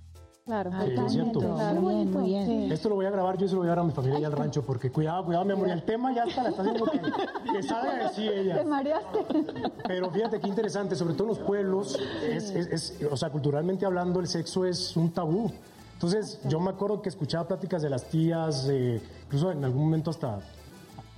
Claro, muy bien. Esto lo voy a grabar yo y se lo voy a dar a mi familia y al rancho, porque cuidado, cuidado, mi amor, el tema ya está, la está haciendo que, que salga de sí ella. Te mareaste. Pero fíjate qué interesante, sobre todo en los pueblos, es, es, o sea, culturalmente hablando, el sexo es un tabú. Entonces, yo me acuerdo que escuchaba pláticas de las tías, eh, incluso en algún momento hasta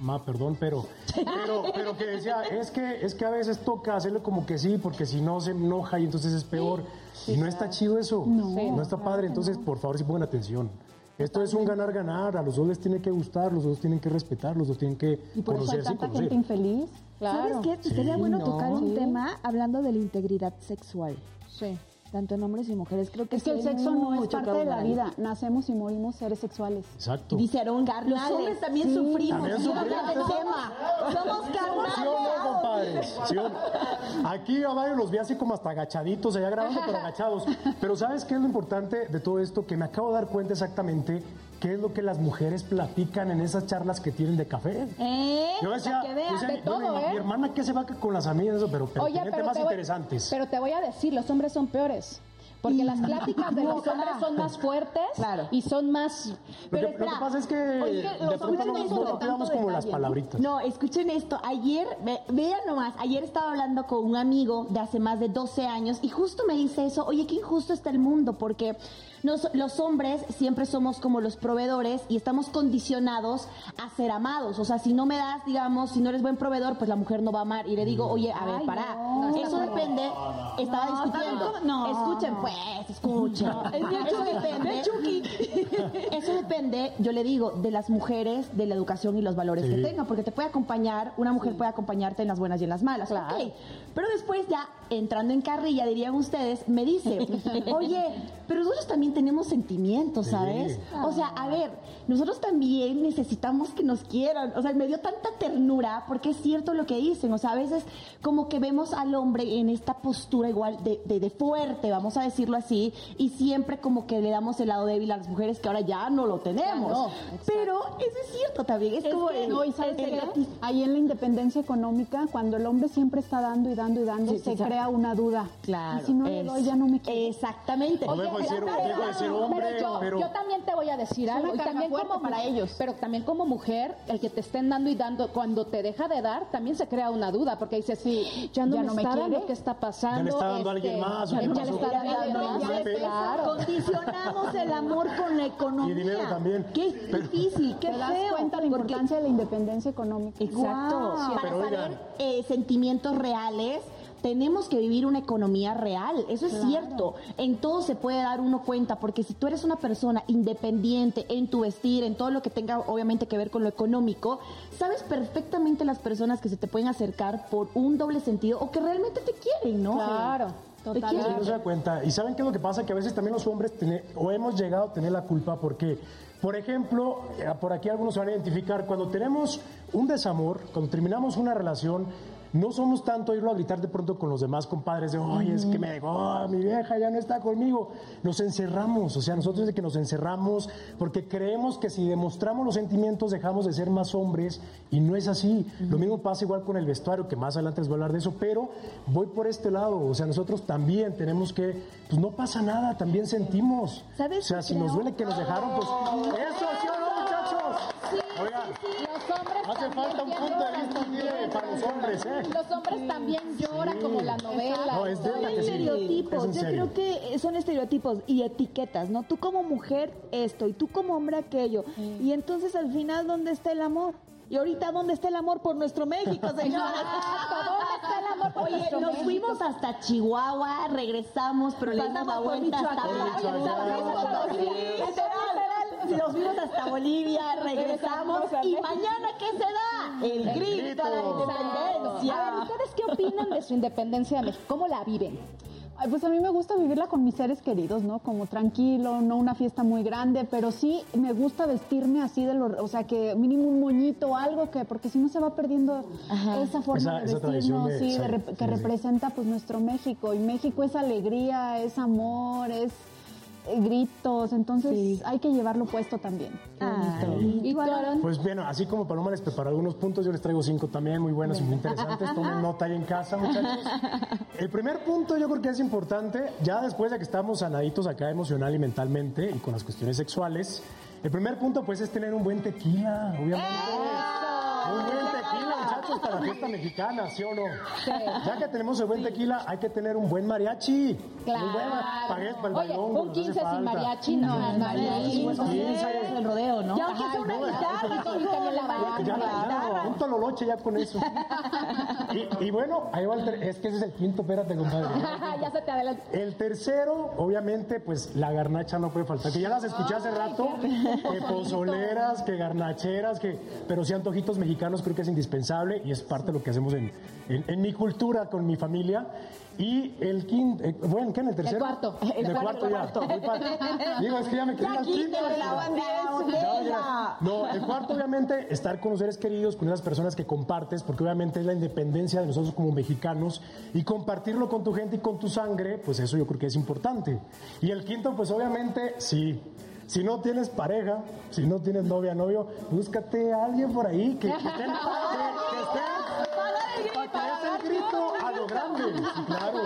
Ma, perdón, pero, pero, pero que decía, es que, es que a veces toca hacerlo como que sí, porque si no se enoja y entonces es peor. y no está chido eso, no, está padre. Entonces, por favor, si pongan atención. Esto es un ganar-ganar, a los dos les tiene que gustar, los dos tienen que respetar, los dos tienen que ¿Y por conocerse eso hay tanta gente infeliz? Claro. ¿Sabes qué? Sería bueno tocar un tema hablando de la integridad sexual. Sí. Tanto en hombres y mujeres. Creo que es que el sexo no es parte de la vida. Nacemos y morimos seres sexuales. Exacto. Dice Aaron Los hombres también sufrimos. También sufrimos. Somos carnales. ¿Sí o no, compadres? ¿Sí o no? Aquí a varios los vi así como hasta agachaditos, allá grabando, pero agachados. Pero ¿sabes qué es lo importante de todo esto? Que me acabo de dar cuenta exactamente qué es lo que las mujeres platican en esas charlas que tienen de café. ¿Eh? Yo decía, que vean, decía, de todo, mi, ¿eh? mi hermana que se va con las amigas, eso, pero, pero Oye, pero temas te voy- interesantes. Pero te voy a decir, los hombres son peores. Porque las pláticas de los hombres son más fuertes Claro. y son más... Lo Pero que, lo que espera. pasa es que Oye, de los pronto hombres no, tanto como las palabritas. No, escuchen esto. Ayer, ve- vean nomás, ayer estaba hablando con un amigo de hace más de 12 años y justo me dice eso, oye, qué injusto está el mundo porque nos- los hombres siempre somos como los proveedores y estamos condicionados a ser amados. O sea, si no me das, digamos, si no eres buen proveedor, pues la mujer no va a amar. Y le digo, oye, a ver, Ay, pará. no, eso depende, estaba No, discutiendo. no. Escuchen, pues, escuchen. eso depende. Eso depende, yo le digo, de las mujeres, de la educación y los valores que tengan, porque te puede acompañar, una mujer puede acompañarte en las buenas y en las malas. Claro. ok. Pero después ya, entrando en carrilla, dirían ustedes, me dice, oye, pero nosotros también tenemos sentimientos, Sí. ¿sabes? O sea, a ver, nosotros también necesitamos que nos quieran. O sea, me dio tanta ternura, porque es cierto lo que dicen. O sea, a veces como que vemos al hombre en esta postura igual de, de- de fuerte, vamos a decirlo así, y siempre como que le damos el lado débil a las mujeres que ahora ya no lo tenemos. No. Pero eso es cierto también. Es, como que el- no, y ¿sabes el- el- Ahí en la independencia económica, cuando el hombre siempre está dando y dando y dando, Sí, se crea una duda. Claro. Y si no le doy, ya no me quiere. Exactamente. Dejo de ser, hombre, pero yo, pero... yo también te voy a decir algo. y también como para ellos. Pero también como mujer, el que te estén dando y dando, cuando te deja de dar, también se crea una duda, porque dices, sí, ya no, Ya me, no me está dando, ¿qué está pasando? Ya le está dando a alguien más, ¿o Ya, ya le está dando a alguien más. le- Claro. Condicionamos el amor con la economía. Y dinero también. Qué Pero- difícil, qué Te das feo. cuenta la porque- importancia de la independencia económica. Exacto. Guau. Para Pero saber oigan. eh, sentimientos reales, tenemos que vivir una economía real. Eso es cierto. En todo se puede dar uno cuenta, porque si tú eres una persona independiente en tu vestir, en todo lo que tenga obviamente que ver con lo económico, sabes perfectamente las personas que se te pueden acercar por un doble sentido o que realmente te quieren, ¿no? Claro, Te totalmente. Sí, no se da cuenta. ¿Y saben qué es lo que pasa? Que a veces también los hombres tiene- o hemos llegado a tener la culpa porque, por ejemplo, eh, por aquí algunos se van a identificar, cuando tenemos un desamor, cuando terminamos una relación, no somos tanto irlo a gritar de pronto con los demás compadres de, oye, es que me dejó, mi vieja ya no está conmigo. Nos encerramos, o sea, nosotros de que nos encerramos porque creemos que si demostramos los sentimientos dejamos de ser más hombres y no es así. Lo mismo pasa igual con el vestuario, que más adelante les voy a hablar de eso, pero voy por este lado, o sea, nosotros también tenemos que, pues no pasa nada, también sentimos. ¿Sabes O sea, si creo? nos duele que nos dejaron, pues eso, ¿sí? Los hombres hace también falta un punto de vista de- para los hombres, ¿eh? Los hombres también lloran como la novela. No, es de Son que sí. estereotipos, Es yo serio. creo que son estereotipos y etiquetas, ¿no? Tú como mujer esto y tú como hombre aquello. Y entonces al final, ¿dónde está el amor? Y ahorita, ¿dónde está el amor por nuestro México, señora? ¿Dónde está el amor por Oye, nuestro nos México? fuimos hasta Chihuahua, regresamos, pero le dimos la vuelta hasta Michoacán. Oye, nos fuimos hasta Bolivia, regresamos y mañana ¿qué se da? El grito de la grito. A independencia. ver, ¿ustedes qué opinan de su independencia de México? ¿Cómo la viven? Ay, pues a mí me gusta vivirla con mis seres queridos, ¿no? Como tranquilo, no una fiesta muy grande, pero sí me gusta vestirme así de lo, o sea, que mínimo un moñito o algo que, porque si no se va perdiendo esa forma Esa- de esa vestirnos, de- sí, de que sí, representa pues nuestro México y México es alegría, es amor, es gritos, entonces hay que llevarlo puesto también. ¿Y tú, Aaron? Pues bueno, así como Paloma les preparó algunos puntos, yo les traigo cinco también, muy buenos y muy interesantes. Tomen nota ahí en casa, muchachos. El primer punto yo creo que es importante, ya después de que estamos sanaditos acá emocional y mentalmente y con las cuestiones sexuales, el primer punto pues es tener un buen tequila, obviamente. Buen para la fiesta mexicana, ¿sí o no? Ya que tenemos el buen tequila, hay que tener un buen mariachi. Claro. Muy pagués para el Oye, bailongo, un nos hace 15 sin mariachi no es mariachi. Pues, Sí, es sí. el rodeo, ¿no? Ya aunque sea una guitarra, un tololoche ya con eso. Y, y bueno, ahí va el ter- es que ese es el quinto, espérate, compadre. ya se te adelantó. El tercero, obviamente, pues la garnacha no puede faltar. Que ya las escuché hace rato, que pozoleras, que garnacheras, que, pero sí antojitos mexicanos creo que es indispensable. Y es parte de lo que hacemos en, en mi cultura con mi familia. Y el quinto, eh, bueno, ¿qué en el tercero? El cuarto. El, cuarto, ya. Digo, es que ya me quedé al quinto. No, el cuarto, obviamente, estar con los seres queridos, con esas personas que compartes, porque obviamente es la independencia de nosotros como mexicanos, y compartirlo con tu gente y con tu sangre, pues eso yo creo que es importante. Y el quinto, pues obviamente, sí. Si no tienes pareja, si no tienes novia, novio, búscate a alguien por ahí que, que, que el grito a lo grande, claro.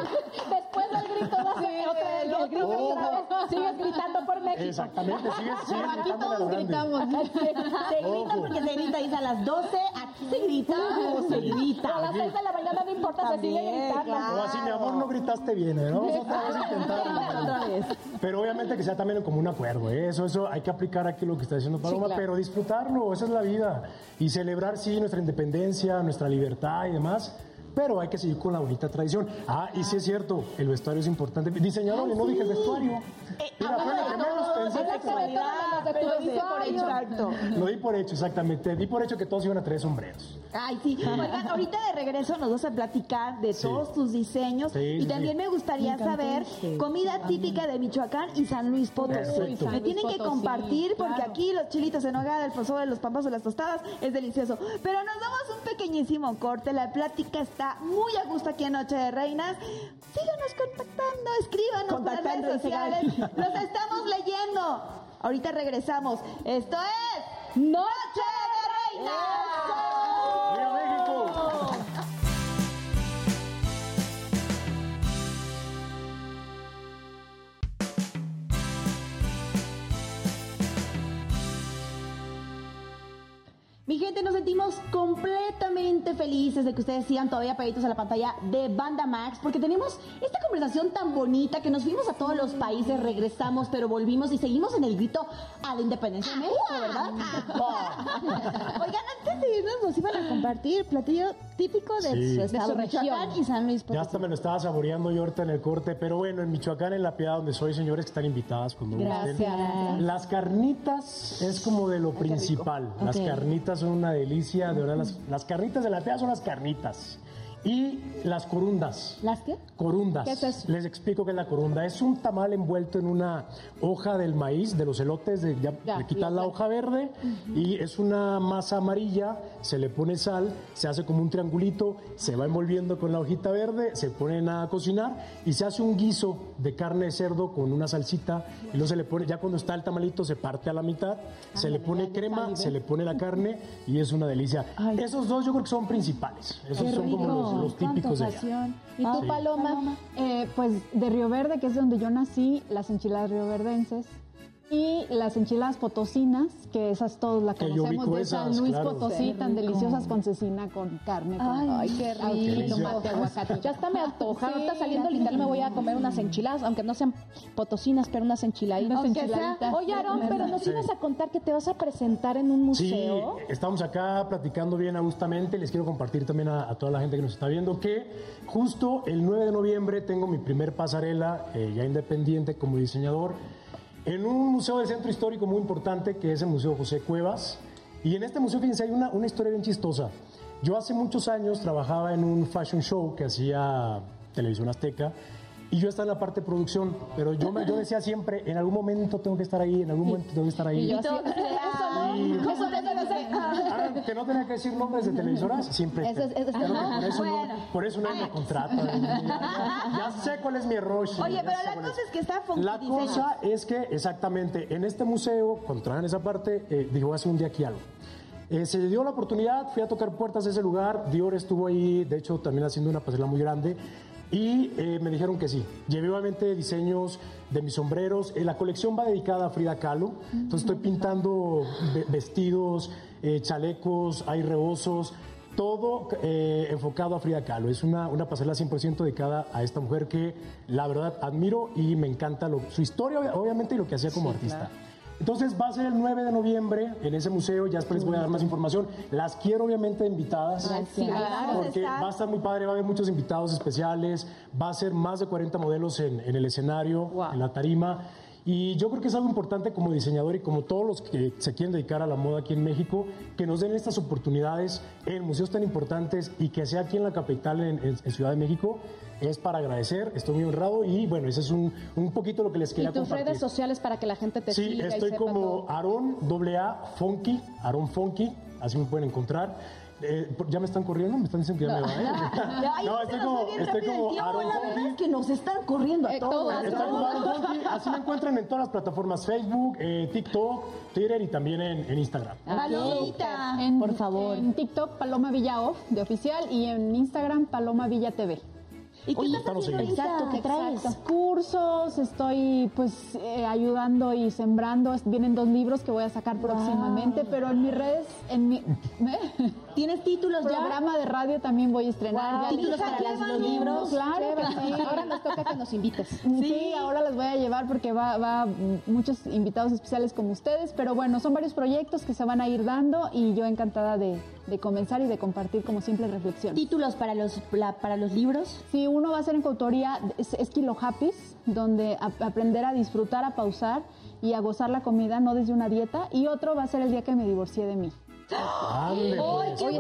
Después del grito va a ser otra, el, el grito otra vez. Sigues gritando por México. Exactamente, sigues, sigues Aquí gritando a lo todos gritamos. Se grita porque se grita, dice a las 12, aquí se grita o se A grita. las 6 de la mañana no importa, se sigue También, gritando. claro. O así, mi amor, no gritaste bien, ¿eh? Vamos otra vez a vez. Pero obviamente que sea también como un acuerdo, ¿eh? Eso, eso hay que aplicar aquí lo que está diciendo Paloma, claro. pero disfrutarlo, esa es la vida. Y celebrar, sí, nuestra independencia, nuestra libertad y demás. Pero hay que seguir con la bonita tradición. Ah, y sí es cierto, el vestuario es importante. Diseñador, no dije el vestuario. Mira, fue lo que menos pensé. Exacto. Lo di por hecho, exactamente. Di por hecho que todos iban a traer sombreros. Ay, sí. Oigan, ahorita de regreso nos vas a platicar de todos tus diseños Sí, y sí, también sí. me gustaría saber comida típica de Michoacán y San Luis Potosí. Me tienen que compartir porque claro. aquí los chilitos en hogada, el pozole, los pambazos, las tostadas es delicioso. Pero nos damos un pequeñísimo corte. La plática está muy a gusto aquí en Noche de Reinas. Síganos contactando, escríbanos por las Contactando, redes dice Gaby. sociales. Los estamos leyendo. Ahorita regresamos. Esto es Noche de Reinas. ¡Viva Mi gente, nos sentimos completamente felices de que ustedes sigan todavía pegaditos a la pantalla de Banda Max, porque tenemos esta conversación tan bonita que nos fuimos a todos los países, regresamos, pero volvimos y seguimos en el grito a la independencia de México, ¿verdad? Oigan, antes de irnos nos iban a compartir platillo típico de Sí. su estado, De su Michoacán región. y San Luis Ya Potosí. hasta me lo estaba saboreando yo ahorita en el corte, pero bueno, en Michoacán, en La Piedad, donde soy, señores, que están invitadas cuando gusten. Gracias. Las carnitas es como de lo principal. Las carnitas son una delicia, de verdad. Las, las carnitas de La Piedad son las carnitas. Y las corundas. ¿Las qué? Corundas. ¿Qué es eso? Les explico qué es la corunda. Es un tamal envuelto en una hoja del maíz, de los elotes, de, ya, Ya, le quitan la hoja verde y es una masa amarilla, se le pone sal, se hace como un triangulito, se va envolviendo con la hojita verde, se ponen a cocinar y se hace un guiso de carne de cerdo con una salsita y luego se le pone, ya cuando está el tamalito se parte a la mitad, se le pone crema, se le pone la carne y es una delicia. Esos dos yo creo que son principales, esos son como los, los típicos de allá. ¿Y tú, Sí. Paloma? Eh, pues de Río Verde, que es donde yo nací, las enchiladas rioverdenses. Y las enchiladas potosinas, que esas todos la Que yo conocemos de San Luis claro. Potosí, tan deliciosas con cecina, con carne. Con, Ay, qué rico. tomate, aguacate. Ya hasta me antoja. Ahorita saliendo literal me voy a comer unas enchiladas, aunque no sean potosinas, pero unas enchiladitas. Aunque sea-. Oye, Aarón, pero nos Sí. ibas a contar que te vas a presentar en un Sí, museo. estamos acá platicando bien agustamente. Les quiero compartir también a, a toda la gente que nos está viendo que justo el 9 de noviembre tengo mi primer pasarela eh, ya independiente como diseñador en un museo del centro histórico muy importante que es el Museo José Cuevas. Y en este museo, fíjense, hay una, una historia bien chistosa. Yo hace muchos años trabajaba en un fashion show que hacía Televisión Azteca y yo estaba en la parte de producción, pero yo, me, yo decía siempre, en algún momento tengo que estar ahí, en algún momento tengo que estar ahí. Y yo eso no. Ah, que no tenía que decir nombres de televisoras, siempre. Eso eso por, eso no- por eso nadie me contrata. Ya, ya sé cuál es mi error. Oye, pero la cosa es que está La cosa es que, exactamente, en este museo, cuando esa parte, eh, digo, hace un día aquí algo. Eh, se dio la oportunidad, fui a tocar puertas de ese lugar, Dior estuvo ahí, de hecho también haciendo una pasarela muy grande, y eh, me dijeron que sí. Llevé obviamente diseños de mis sombreros, Eh, la colección va dedicada a Frida Kahlo, entonces estoy pintando ve- vestidos, eh, chalecos, hay rebozos, todo enfocado a Frida Kahlo. Es una, una pasarela 100% dedicada a esta mujer que la verdad admiro y me encanta lo- su historia, obvia- obviamente, y lo que hacía como artista. Entonces va a ser el 9 de noviembre en ese museo, ya después les voy a dar más información. Las quiero obviamente invitadas. Porque va a estar muy padre, va a haber muchos invitados especiales, va a ser más de 40 modelos en, en el escenario, en la tarima. Y yo creo que es algo importante como diseñador y como todos los que se quieren dedicar a la moda aquí en México, que nos den estas oportunidades en museos tan importantes y que sea aquí en la capital, en, Ciudad de México, es para agradecer, estoy muy honrado y bueno, ese es un, un poquito lo que les quería ¿Y tus redes sociales para que la gente te siga? Sí, estoy como Aaron, AA, Funky, Aaron Funky, así me pueden encontrar. Eh, ¿Ya me están corriendo? ¿Me están diciendo que ya me va? ¿eh? no, estoy como, estoy como Aaron la que nos están corriendo a eh, todos. Así me encuentran en todas las plataformas Facebook, eh, TikTok, Twitter y también en, en Instagram. Palomita, por favor. En TikTok, Paloma Villa Off, de oficial, y en Instagram, Paloma Villa TV. ¿Y qué estás haciendo Exacto, ¿qué traes? Cursos, estoy pues eh, ayudando y sembrando. Vienen dos libros que voy a sacar próximamente, pero en mis redes, en mi... ¿Tienes títulos ya? Programa de radio también voy a estrenar. ¿Títulos para los libros? Claro sí. Ahora nos toca que nos invites. Sí, ahora los voy a llevar porque va, va muchos invitados especiales como ustedes, pero bueno, son varios proyectos que se van a ir dando y yo encantada de, de comenzar y de compartir como simple reflexión. ¿Títulos para los, para los libros? Sí, uno va a ser en coautoría, es, es Kilo donde aprender a disfrutar, a pausar y a gozar la comida, no desde una dieta. Y otro va a ser el día que me divorcié de mí. ¡Ay, qué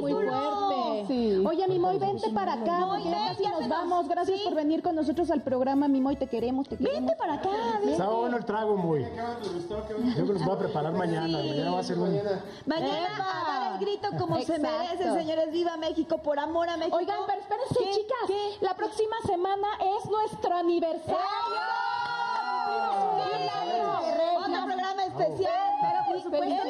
muy fuerte. Oye, Mimoy, vente para acá, porque ya casi nos vamos. Gracias por venir con nosotros al programa, Mimoy, te queremos, te queremos. Vente para acá. Está bueno el trago, muy. Yo que los voy a preparar mañana. Mañana va a ser un... Mañana a dar el grito como se merece, señores. ¡Viva México! Por amor a México. Oigan, pero espérense, chicas. La próxima semana es nuestro aniversario. Otro programa pero oh. por supuesto,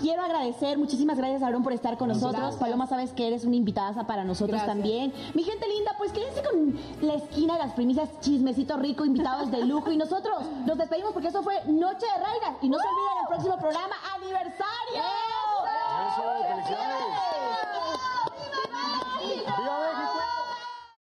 quiero agradecer, muchísimas gracias, Aarón, por estar con nosotros. Paloma, sabes que eres una invitada para nosotros también. Mi gente linda, pues quédense con la esquina de las primicias, chismecito rico, invitados de lujo. Y nosotros nos despedimos porque eso fue Noche de Raigas. Y no se olviden el próximo programa, aniversario. ¡Eso! ¡Eso! ¡Viva México!